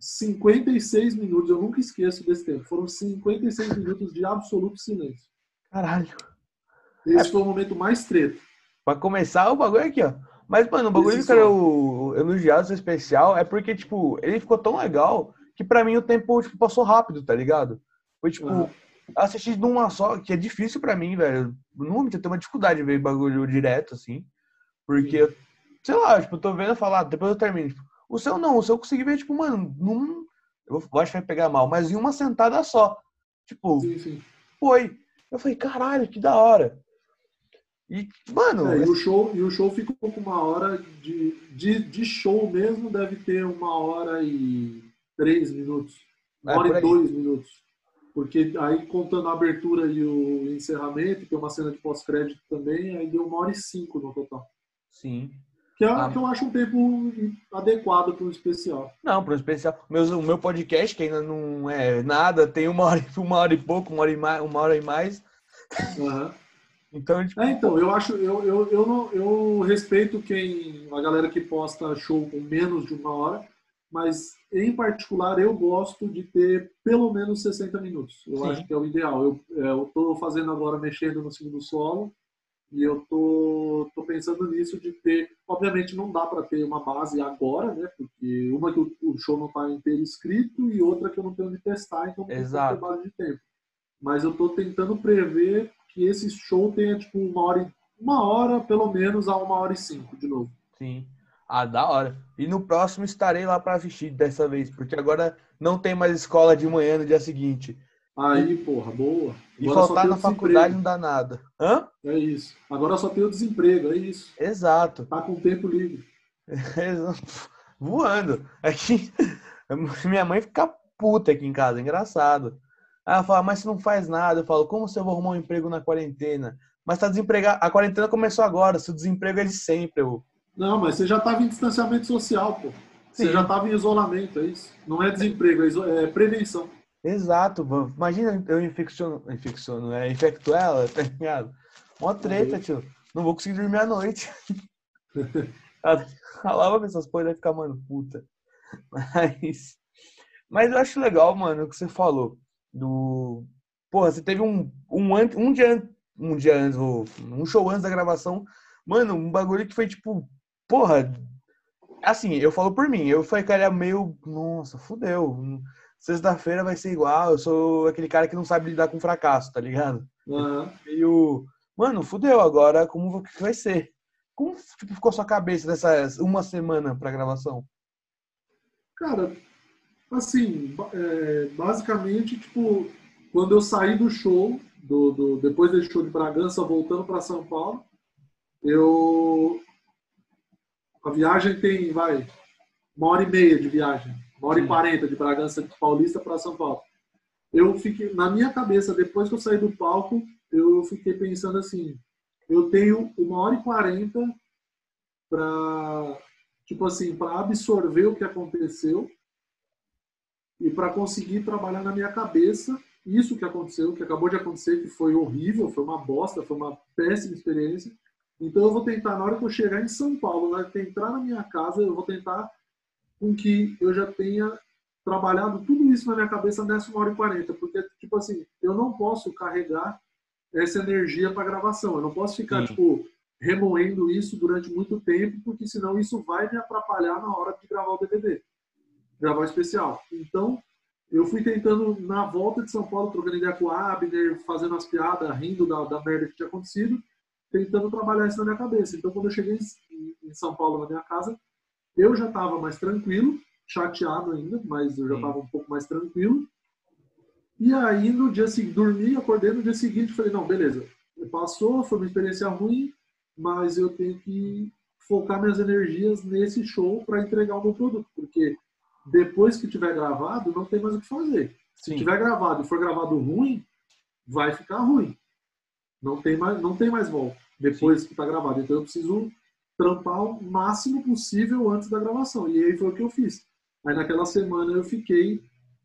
56 minutos, eu nunca esqueço desse tempo. Foram 56 minutos de absoluto silêncio.
Caralho.
Esse é... foi o momento mais treta.
Pra começar, o bagulho aqui, ó. Mas, mano, o bagulho que eu elogiado especial é porque, tipo, ele ficou tão legal que pra mim o tempo, tipo, passou rápido, tá ligado? Foi, tipo, uhum assistir de uma só, que é difícil para mim, velho. No momento eu tenho uma dificuldade de ver bagulho direto, assim. Porque, sim. Sei lá, tipo, eu tô vendo falar, depois eu termino. Tipo, o seu não, o seu eu consegui ver, tipo, mano, num. Eu acho que vai pegar mal, mas em uma sentada só. Tipo,
sim, sim.
foi. Eu falei, caralho, que da hora. E, mano.
É, e, o show, e o show ficou com uma hora de, de, de show mesmo, deve ter uma hora e três minutos. Uma é, hora e dois minutos. Porque aí, contando a abertura e o encerramento, tem uma cena de pós-crédito também, aí deu uma hora e cinco no total.
Sim.
Que, é, ah. que eu acho um tempo adequado para o especial.
Não, para o especial. Meu, o meu podcast, que ainda não é nada, tem uma hora, uma hora e pouco, uma hora e mais. Uma hora e mais.
Uhum.
então, tipo...
é, então, eu acho, eu, eu, eu, não, eu respeito quem, a galera que posta show com menos de uma hora, mas em particular eu gosto de ter pelo menos 60 minutos. Eu Sim. acho que é o ideal. Eu é, estou fazendo agora, mexendo no segundo solo, e eu tô, tô pensando nisso de ter. Obviamente não dá para ter uma base agora, né? Porque uma que o, show não está inteiro escrito e outra que eu não tenho de testar, então não
Exato.
tem base de tempo. Mas eu estou tentando prever que esse show tenha tipo uma hora, uma hora pelo menos a uma hora e cinco de novo.
Sim. Ah, da hora. E no próximo estarei lá para assistir dessa vez, porque agora não tem mais escola de manhã no dia seguinte.
Aí, porra, boa.
E
Agora só
faltar na faculdade não dá nada. Hã?
É isso. Agora só tem o desemprego, é isso.
Exato.
Tá com tempo livre.
Voando. Aqui, minha mãe fica puta aqui em casa, engraçado. Ela fala, mas você não faz nada. Eu falo, como se eu vou arrumar um emprego na quarentena? Mas tá desempregado. A quarentena começou agora, se o desemprego é de sempre. Eu...
Não, mas você já estava em distanciamento social, pô. Você
Sim.
já estava em isolamento, é isso. Não é desemprego, é, iso- é prevenção.
Exato, mano. imagina eu infecciono, infecciono, é, infecto ela, tá ligado? Mó treta, tio. Não vou conseguir dormir à noite. Ela falava essas coisas, vai ficar, mano, puta. Mas, mas eu acho legal, mano, o que você falou. Do. Porra, você teve um, um, an- um dia an- um dia antes, um show antes da gravação. Mano, um bagulho que foi tipo, porra. Assim, eu falo por mim, eu ficaria meio. Nossa, fudeu. Sexta-feira vai ser igual. Eu sou aquele cara que não sabe lidar com fracasso, tá ligado?
Aham.
meio. Mano, fudeu agora, como que vai ser? Como tipo, ficou sua cabeça dessas uma semana pra gravação?
Cara, assim, é, basicamente, tipo, quando eu saí do show, do, do- depois desse show de Bragança, voltando para São Paulo, eu. A viagem tem, vai, uma hora e meia de viagem, uma hora e quarenta de Bragança de Paulista para São Paulo. Eu fiquei, na minha cabeça, depois que eu saí do palco, eu fiquei pensando assim: eu tenho uma hora e quarenta para tipo assim, para absorver o que aconteceu e para conseguir trabalhar na minha cabeça isso que aconteceu, que acabou de acontecer, que foi horrível, foi uma bosta, foi uma péssima experiência. Então eu vou tentar, na hora que eu chegar em São Paulo, na hora que eu entrar na minha casa, eu vou tentar com que eu já tenha trabalhado tudo isso na minha cabeça nessa uma hora e quarenta, porque, tipo assim, eu não posso carregar essa energia para gravação, eu não posso ficar,
Sim.
tipo, remoendo isso durante muito tempo, porque senão isso vai me atrapalhar na hora de gravar o DVD, gravar o especial. Então, eu fui tentando, na volta de São Paulo, trocando ideia com o Abner, fazendo as piadas, rindo da, da merda que tinha acontecido, tentando trabalhar isso na minha cabeça. Então, quando eu cheguei em, em São Paulo, na minha casa, eu já estava mais tranquilo, chateado ainda, mas eu já
Sim.
estava um pouco mais tranquilo. E aí, no dia seguinte, dormi, acordei no dia seguinte, falei, não, beleza, passou, foi uma experiência ruim, mas eu tenho que focar minhas energias nesse show para entregar o meu produto, porque depois que tiver gravado, não tem mais o que fazer. Se
Sim.
tiver gravado e for gravado ruim, vai ficar ruim. Não tem mais, não tem mais volta depois que está gravado. Então eu preciso trampar o máximo possível antes da gravação. E aí foi o que eu fiz. Aí naquela semana eu fiquei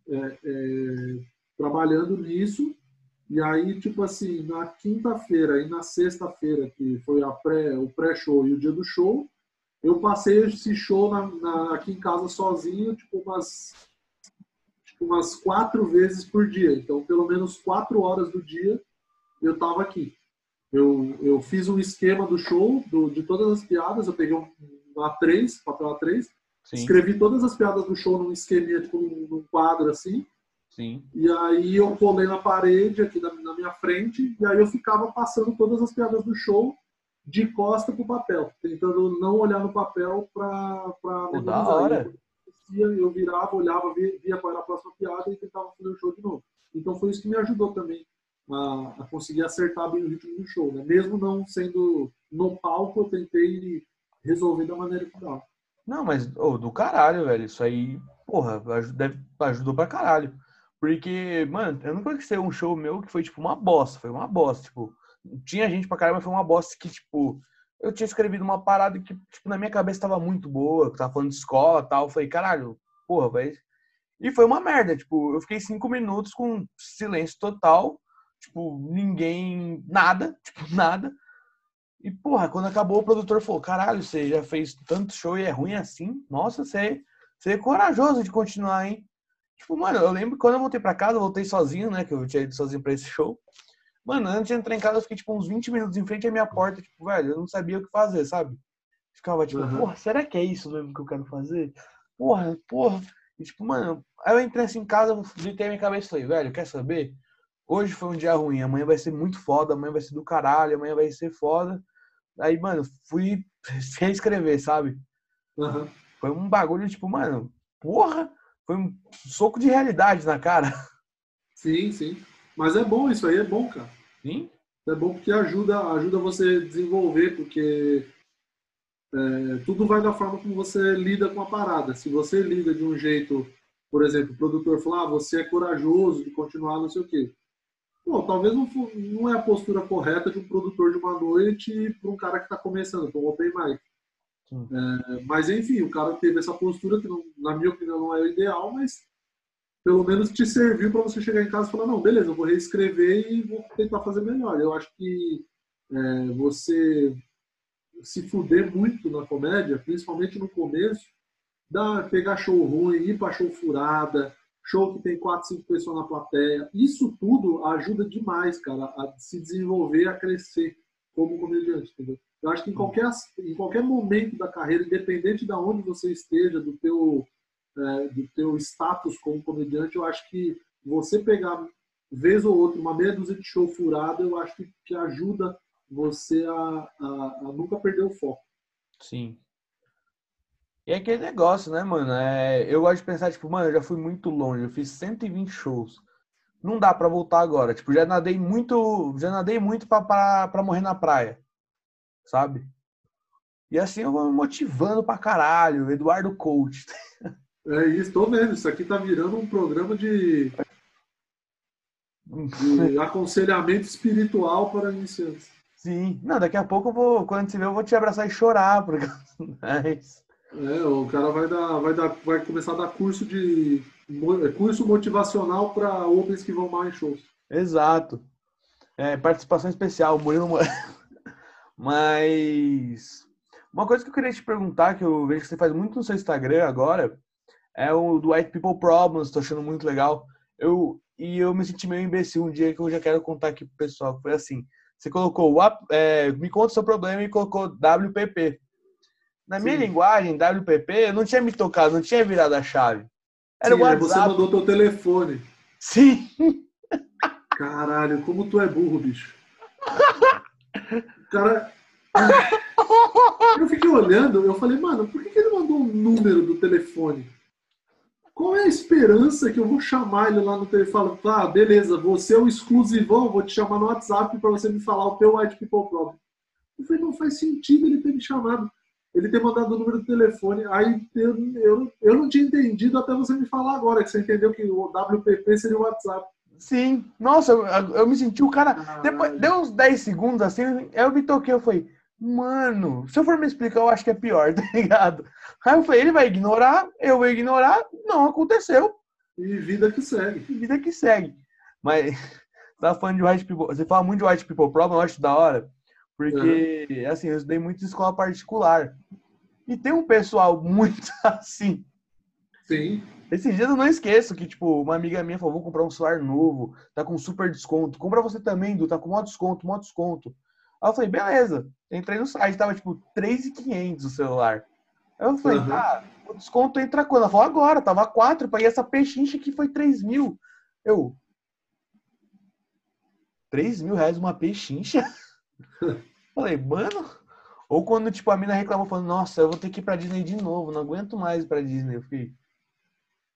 é, é, trabalhando nisso. E aí, tipo assim, na quinta-feira e na sexta-feira, que foi a pré, o pré-show e o dia do show, eu passei esse show na, na- aqui em casa sozinho, tipo umas, tipo umas quatro vezes por dia. Então, pelo menos quatro horas do dia eu tava aqui. Eu, eu fiz um esquema do show, do, de todas as piadas, eu peguei um, um A3, papel A3,
Sim,
escrevi todas as piadas do show num esqueminha, tipo num, num quadro assim,
sim.
e aí eu colei na parede aqui na, na minha frente, e aí eu ficava passando todas as piadas do show de costa pro papel, tentando não olhar no papel pra, pra
da hora.
E acontecia, Eu virava, olhava, via, via qual era a próxima piada e tentava fazer o show de novo. Então foi isso que me ajudou também a, a conseguir acertar bem o ritmo do show. Né? Mesmo não sendo no palco, eu tentei resolver da maneira que dava.
Não, mas ô, do caralho, velho. Isso aí, porra, ajudou pra caralho. Porque, mano, eu nunca conheci um show meu que foi, tipo, uma bosta. Foi uma bosta, tipo. Tinha gente pra caralho, mas foi uma bosta que, tipo, eu tinha escrevido uma parada que, tipo, na minha cabeça tava muito boa, que tava falando de escola e tal. Falei, caralho, porra, vai. E foi uma merda, tipo, eu fiquei cinco minutos com silêncio total, tipo, ninguém, nada, tipo, nada. E, porra, quando acabou, o produtor falou: caralho, você já fez tanto show e é ruim assim? Nossa, você, você é corajoso de continuar, hein? Tipo, mano, eu lembro que quando eu voltei pra casa, eu voltei sozinho, né? Que eu tinha ido sozinho pra esse show. Mano, antes de entrar em casa, eu fiquei, tipo, uns 20 minutos em frente à minha porta, tipo, velho, eu não sabia o que fazer, sabe? Ficava, tipo,
Uhum.
porra, será que é isso mesmo que eu quero fazer? Porra, porra. E, tipo, mano, aí eu entrei assim em casa, deitei a minha cabeça e falei, velho, quer saber? Hoje foi um dia ruim, amanhã vai ser muito foda, amanhã vai ser do caralho, amanhã vai ser foda. Aí, mano, fui reescrever, sabe?
Aham.
Foi um bagulho, tipo, mano, porra, foi um soco de realidade na cara.
Sim, sim. Mas é bom isso aí, é bom, cara.
Sim?
É bom porque ajuda, ajuda você a desenvolver, porque é, tudo vai da forma como você lida com a parada. Se você lida de um jeito, por exemplo, o produtor falar, ah, você é corajoso de continuar, não sei o quê. Pô, talvez não, não é a postura correta de um produtor de uma noite para um cara que está começando, para um open mic. É, mas enfim, o cara teve essa postura que, não- na minha opinião, não é o ideal, mas pelo menos te serviu para você chegar em casa e falar, não, beleza, eu vou reescrever e vou tentar fazer melhor. Eu acho que é, você se fuder muito na comédia, principalmente no começo, dá, pegar show ruim, ir para show furada, show que tem quatro, cinco pessoas na plateia. Isso tudo ajuda demais, cara, a se desenvolver, a crescer como comediante, entendeu? Eu acho que em qualquer, em qualquer momento da carreira, independente de onde você esteja, do teu, é, do teu status como comediante, eu acho que você pegar, vez ou outra, uma meia dúzia de show furado, eu acho que, que ajuda você a, a, a nunca perder o foco.
Sim. E é aquele negócio, né, mano? É, eu gosto de pensar, tipo, mano, eu já fui muito longe, eu fiz 120 shows. Não dá pra voltar agora. Tipo, já nadei muito, já nadei muito pra morrer na praia. Sabe? E assim eu vou me motivando pra caralho. Eduardo Coach.
É isso, tô vendo. Isso aqui tá virando um programa de, de aconselhamento espiritual para iniciantes.
Sim. Não, daqui a pouco eu vou, quando te ver, eu vou te abraçar e chorar. Porque... Mas,
É, o cara vai dar, vai dar, vai começar a dar curso de mo- curso motivacional para homens que vão mal em shows.
Exato. É, participação especial, Murilo Mas uma coisa que eu queria te perguntar, que eu vejo que você faz muito no seu Instagram agora, é o do White People Problems, tô achando muito legal. Eu, e eu me senti meio imbecil um dia que eu já quero contar aqui pro pessoal, foi assim. Você colocou, "What- é, me conta o seu problema e colocou WPP. Na minha
Sim.
linguagem, WPP, eu não tinha me tocado, não tinha virado a chave. Era o
Sim, você
WhatsApp.
mandou teu telefone.
Sim,
Caralho, como tu é burro, bicho. Cara, eu fiquei olhando, eu falei, mano, por que, ele mandou o número do telefone? Qual é a esperança que eu vou chamar ele lá no telefone? Tá, beleza, você é o exclusivão, vou te chamar no WhatsApp para você me falar o teu White People Problem. Eu falei, não faz sentido ele ter me chamado, ele ter mandado o número do telefone. Aí eu, eu, eu não tinha entendido até você me falar agora, que você entendeu que o WPP seria o WhatsApp.
sim. Nossa, eu, eu me senti o cara. Depois,
Caralho.
deu uns 10 segundos assim, eu me toquei, eu falei, mano, se eu for me explicar, eu acho que é pior, tá ligado? Aí eu falei, ele vai ignorar, eu vou ignorar, não aconteceu,
E vida que segue.
vida que segue. Mas você tava falando de White People, você fala muito de White People Problem, eu acho da hora, porque, assim, eu estudei muito em escola particular. E tem um pessoal muito assim,
Sim.
Esses dias eu não esqueço que, tipo, uma amiga minha falou, vou comprar um celular novo, tá com super desconto. Compra você também, Du, tá com maior desconto, maior desconto. Aí eu falei, beleza. Entrei no site, tava, tipo, 3,500 o celular. Aí eu falei,
Aham.
tá, o desconto entra quando? Ela falou, agora, tava 4, paguei essa pechincha aqui, foi 3 mil. Eu, 3 mil reais uma pechincha? falei, mano... Ou quando, tipo, a mina reclamou, falando, nossa, eu vou ter que ir pra Disney de novo, não aguento mais ir pra Disney. Eu fiquei...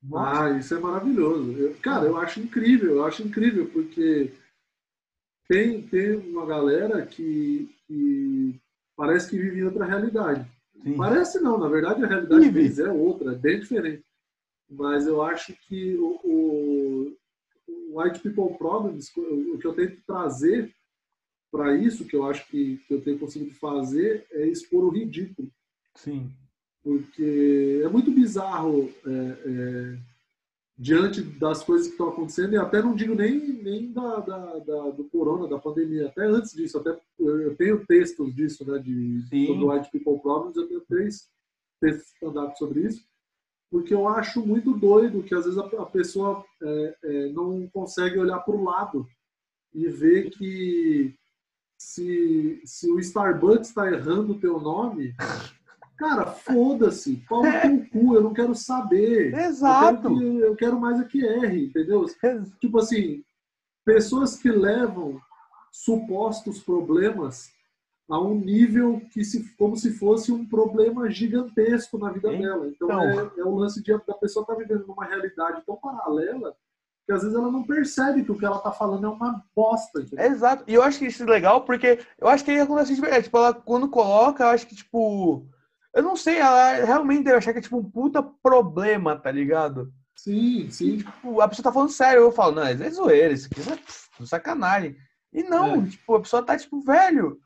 Nossa.
Ah, isso é maravilhoso. Eu- cara, eu acho incrível, eu acho incrível, porque tem, tem uma galera que, que parece que vive em outra realidade.
Sim.
Parece não, na verdade a realidade deles é outra, é bem diferente. Mas eu acho que o, o- o White People Problems, o que eu tento trazer para isso, que eu acho que, que eu tenho conseguido fazer, é expor o ridículo
Sim.
porque é muito bizarro é, é, diante das coisas que estão acontecendo, e até não digo nem, nem da, da- da- do corona, da pandemia, até antes disso, até eu tenho textos disso, né, de
Sim.
sobre o White People Problems, eu tenho três textos stand-up sobre isso, porque eu acho muito doido que às vezes a, a pessoa é, é, não consegue olhar para o lado e ver que se, se o Starbucks está errando o teu nome, cara, foda-se, pau no teu cu, eu não quero saber.
Exato.
Eu quero, que- eu quero mais é que erre, entendeu? Tipo assim, pessoas que levam supostos problemas a um nível que se, como se fosse um problema gigantesco na vida
Então.
dela. Então é, é o lance de da pessoa estar vivendo numa realidade tão paralela que às vezes ela não percebe que o que ela tá falando é uma bosta.
Exato. E eu acho que isso é legal porque eu acho que aí acontece de verdade. Tipo, ela quando coloca, eu acho que, tipo. Eu não sei, ela realmente deve achar que é tipo um puta problema, tá ligado?
Sim,
E,
sim.
tipo, a pessoa tá falando sério, eu falo, não, isso é zoeira, isso aqui é sacanagem. E não,
É.
tipo, a pessoa tá tipo, velho.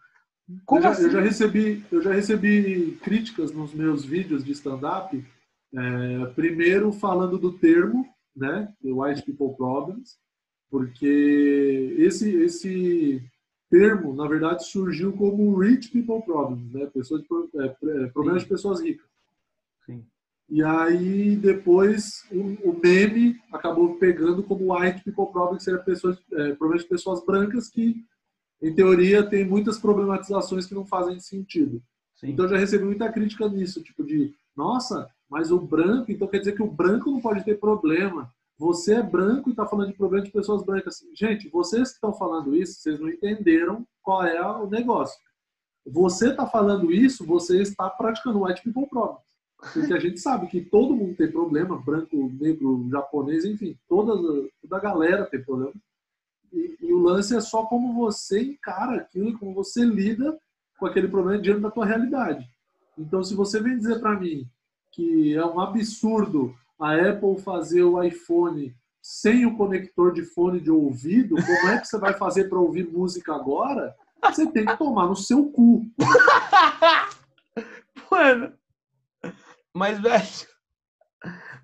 Como
eu, já,
assim?
eu já recebi, eu já recebi críticas nos meus vídeos de stand-up, é, primeiro falando do termo, né, the White People Problems, porque esse esse termo, na verdade, surgiu como Rich People Problems, né, pessoas de é, é, problemas de pessoas ricas.
Sim.
E aí depois o, o meme acabou pegando como White People Problems, que seria pessoas, é, problemas de pessoas brancas que em teoria, tem muitas problematizações que não fazem sentido.
Sim.
Então, eu já recebi muita crítica nisso, tipo de, nossa, mas o branco, então quer dizer que o branco não pode ter problema. Você é branco e está falando de problema de pessoas brancas. Gente, vocês que estão falando isso, vocês não entenderam qual é o negócio. Você está falando isso, você está praticando white people problem. Porque a gente sabe que todo mundo tem problema, branco, negro, japonês, enfim, toda, toda a galera tem problema. E, e o lance é só como você encara aquilo como você lida com aquele problema diante da tua realidade. Então, se você vem dizer para mim que é um absurdo a Apple fazer o iPhone sem o conector de fone de ouvido, como é que você vai fazer para ouvir música agora? Você tem que tomar no seu cu.
Mano. Mas, velho.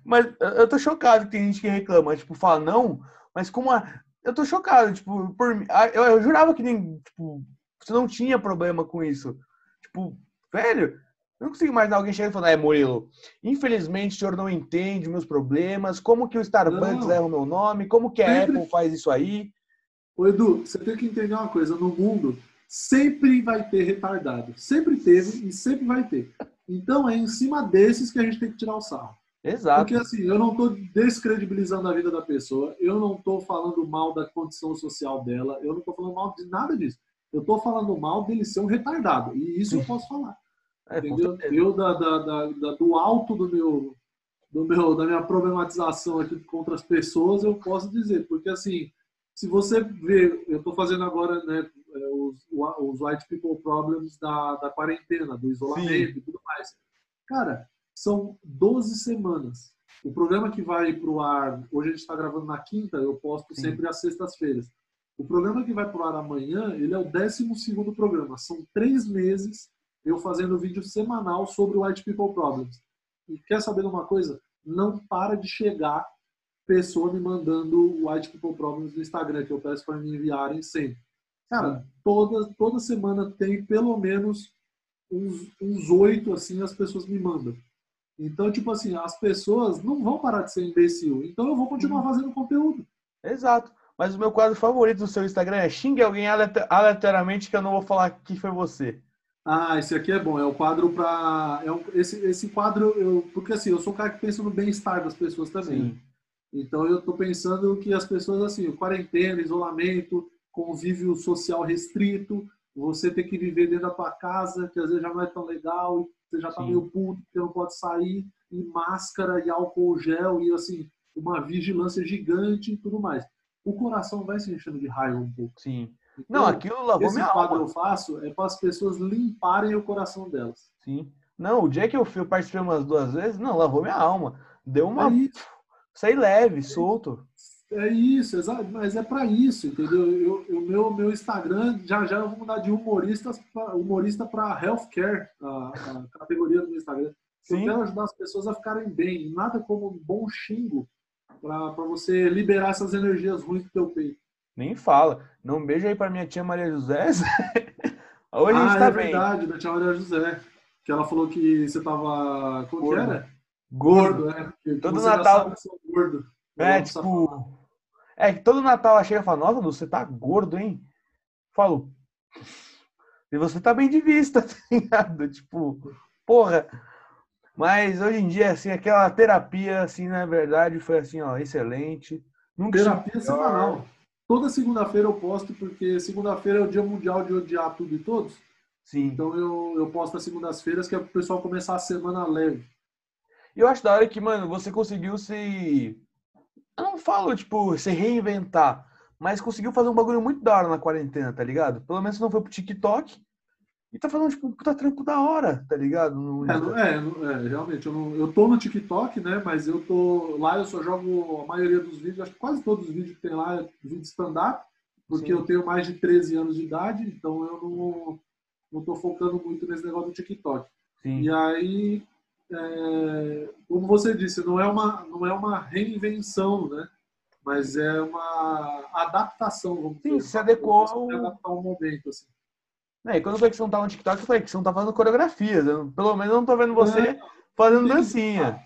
Mas eu- tô chocado que tem gente que reclama, tipo, fala não, mas como a. Eu tô chocado, tipo, por Eu, eu jurava que nem, tipo, você não tinha problema com isso. Tipo, velho, eu não consigo imaginar alguém chegando e falando, é, Murilo, infelizmente o senhor não entende meus problemas, como que o Starbucks
Não.
leva o meu nome, como que a
Sempre-
Apple faz isso aí.
Ô Edu, você tem que entender uma coisa: no mundo sempre vai ter retardado. Sempre teve e sempre vai ter. Então é em cima desses que a gente tem que tirar o sarro.
Exato.
Porque assim, eu não estou descredibilizando a vida da pessoa, eu não estou falando mal da condição social dela, eu não estou falando mal de nada disso. Eu estou falando mal dele ser um retardado. E isso eu posso falar.
É,
Entendeu? Eu, da, da- da- do alto do meu, do meu, da minha problematização aqui contra as pessoas, eu posso dizer. Porque, assim, se você vê, eu estou fazendo agora né, é, os, os White People Problems da, da quarentena, do isolamento e tudo mais. Cara, são 12 semanas. O programa que vai para o ar, hoje a gente está gravando na quinta, eu posto
Sim.
sempre às sextas-feiras. O programa que vai para o ar amanhã, ele é o 12 segundo programa. São três meses eu fazendo vídeo semanal sobre o White People Problems. E quer saber de uma coisa? Não para de chegar pessoa me mandando White People Problems no Instagram, que eu peço para me enviarem sempre. Cara, toda, toda semana tem pelo menos uns oito, assim, as pessoas me mandam. Então, tipo assim, as pessoas não vão parar de ser imbecil. Então eu vou continuar fazendo conteúdo.
Exato. Mas o meu quadro favorito do seu Instagram é xingue alguém aleatoriamente que eu não vou falar que foi você.
Ah, esse aqui é bom. É o quadro para. É um, esse, esse quadro, eu, porque assim, eu sou um cara que pensa no bem-estar das pessoas também.
Sim.
Então eu tô pensando que as pessoas, assim, quarentena, isolamento, convívio social restrito, você ter que viver dentro da tua casa, que às vezes já não é tão legal, você já tá
Sim.
meio puto, porque não pode sair, e máscara, e álcool gel, e assim, uma vigilância gigante e tudo mais. O coração vai se enchendo de raiva um pouco.
Sim.
Então,
Não, aquilo lavou
esse
minha
quadro
alma.
eu faço é para as pessoas limparem o coração delas.
Sim. Não, o dia que eu fui, eu participei umas duas vezes, não, lavou minha alma. Deu uma.
É isso.
Saí leve, solto.
É isso, exato, mas é para isso, entendeu? Eu, o meu, meu Instagram, já já eu vou mudar de humorista para healthcare, a, a categoria do meu Instagram. Eu
Sim.
quero ajudar as pessoas a ficarem bem, nada como um bom xingo para você liberar essas energias ruins do teu peito.
Nem fala. Não um beijo aí pra minha tia Maria José. Hoje a
ah,
gente tá
é
bem.
verdade, da tia Maria José, que ela falou que você tava, como que
Gordo.
era?
Gordo.
é. Que
Todo Natal-
que gordo.
É, tipo. É que todo Natal ela chega e fala, nossa, você tá gordo, hein? Falo. E você tá bem de vista, tá ligado? Tipo, porra. Mas hoje em dia, assim, aquela terapia, assim, na verdade, foi assim, ó, excelente. Nunca
Terapia
pior.
semanal. Toda segunda-feira eu posto, porque segunda-feira é o dia mundial de odiar tudo e todos.
Sim.
Então eu, eu posto às segundas-feiras, que é pro pessoal começar a semana leve.
E eu acho da hora que, mano, você conseguiu se. Eu não falo, tipo, se reinventar, mas conseguiu fazer um bagulho muito da hora na quarentena, tá ligado? Pelo menos não foi pro TikTok. E tá fazendo, tipo, puta trampo da hora, tá ligado? No...
É, é, é, realmente, eu, não, eu tô no TikTok, né? Mas eu tô. Lá eu só jogo a maioria dos vídeos, acho que quase todos os vídeos que tem lá é vídeo stand-up, porque
Sim.
eu tenho mais de 13 anos de idade, então eu não, não tô focando muito nesse negócio do TikTok.
Sim.
E aí, é, como você disse, não é, uma, não é uma reinvenção, né? Mas é uma adaptação, vamos
Sim,
dizer.
se adequou ao-
adaptar ao momento, assim.
É, e quando eu falei que você não tava no TikTok, eu falei que você não tá fazendo coreografias. Eu, pelo menos eu não tô vendo você
É,
fazendo dancinha.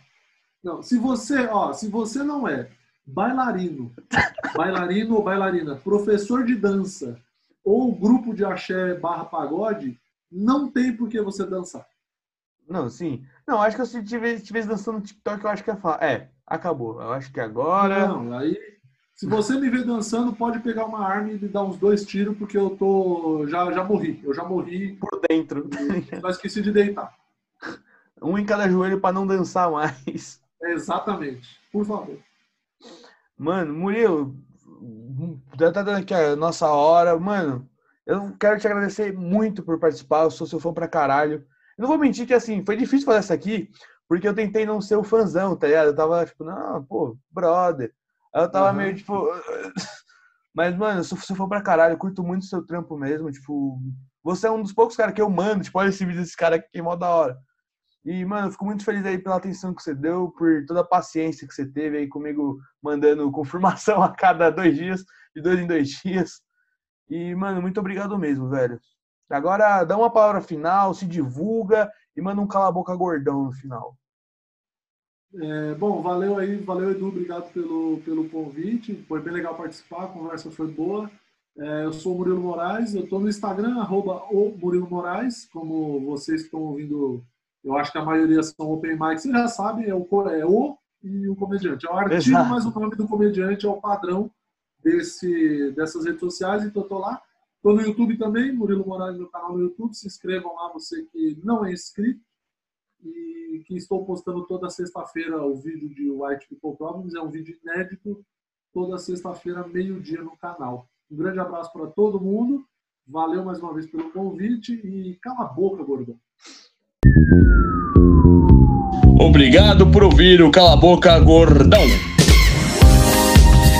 Não, se você, ó, se você não é bailarino, bailarino ou bailarina, professor de dança ou grupo de axé barra pagode, não tem por que você dançar.
Não, sim. Não, acho que se eu tivesse, tivesse dançando no TikTok, eu acho que ia falar. É, acabou. Eu acho que agora.
Não, aí se você me ver dançando, pode pegar uma arma e me dar uns dois tiros porque eu tô já já morri. Eu já morri,
Por dentro.
só esqueci de deitar.
Um em cada joelho pra não dançar mais.
Exatamente. Por favor.
Mano, Murilo, já tá dando aqui a nossa hora. Mano, eu quero te agradecer muito por participar. Eu sou seu fã pra caralho. Eu não vou mentir que, assim, foi difícil fazer essa aqui, porque eu tentei não ser o fãzão, tá ligado? Eu tava, tipo, não, pô, brother. Aí eu tava
Aham.
meio, tipo... Mas, mano, sou seu fã pra caralho. Eu curto muito o seu trampo mesmo. Tipo, você é um dos poucos caras que eu mando. Tipo, olha esse vídeo desse cara aqui, que é mó da hora. E, mano, eu fico muito feliz aí pela atenção que você deu, por toda a paciência que você teve aí comigo, mandando confirmação a cada dois dias, de dois em dois dias. E, mano, muito obrigado mesmo, velho. Agora, dá uma palavra final, se divulga e manda um cala-boca gordão no final.
É, bom, valeu aí, valeu Edu, obrigado pelo, pelo convite. Foi bem legal participar, a conversa foi boa. É, eu sou o Murilo Moraes, eu estou no Instagram, arroba o Murilo Moraes, como vocês que estão ouvindo, eu acho que a maioria são open mic, vocês já sabem, é o, é o e o comediante. É o artigo,
Exato.
mas o nome do comediante é o padrão desse, dessas redes sociais, então eu tô lá. Estou no YouTube também, Murilo Moraes, meu canal no YouTube, se inscrevam lá, você que não é inscrito e que estou postando toda sexta-feira o vídeo de White People Problems. É um vídeo inédito, toda sexta-feira, meio-dia no canal. Um grande abraço para todo mundo. Valeu mais uma vez pelo convite e cala a boca, gordão.
Obrigado por ouvir o Cala a Boca Gordão.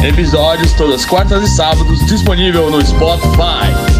Episódios todas quartas e sábados disponível no Spotify.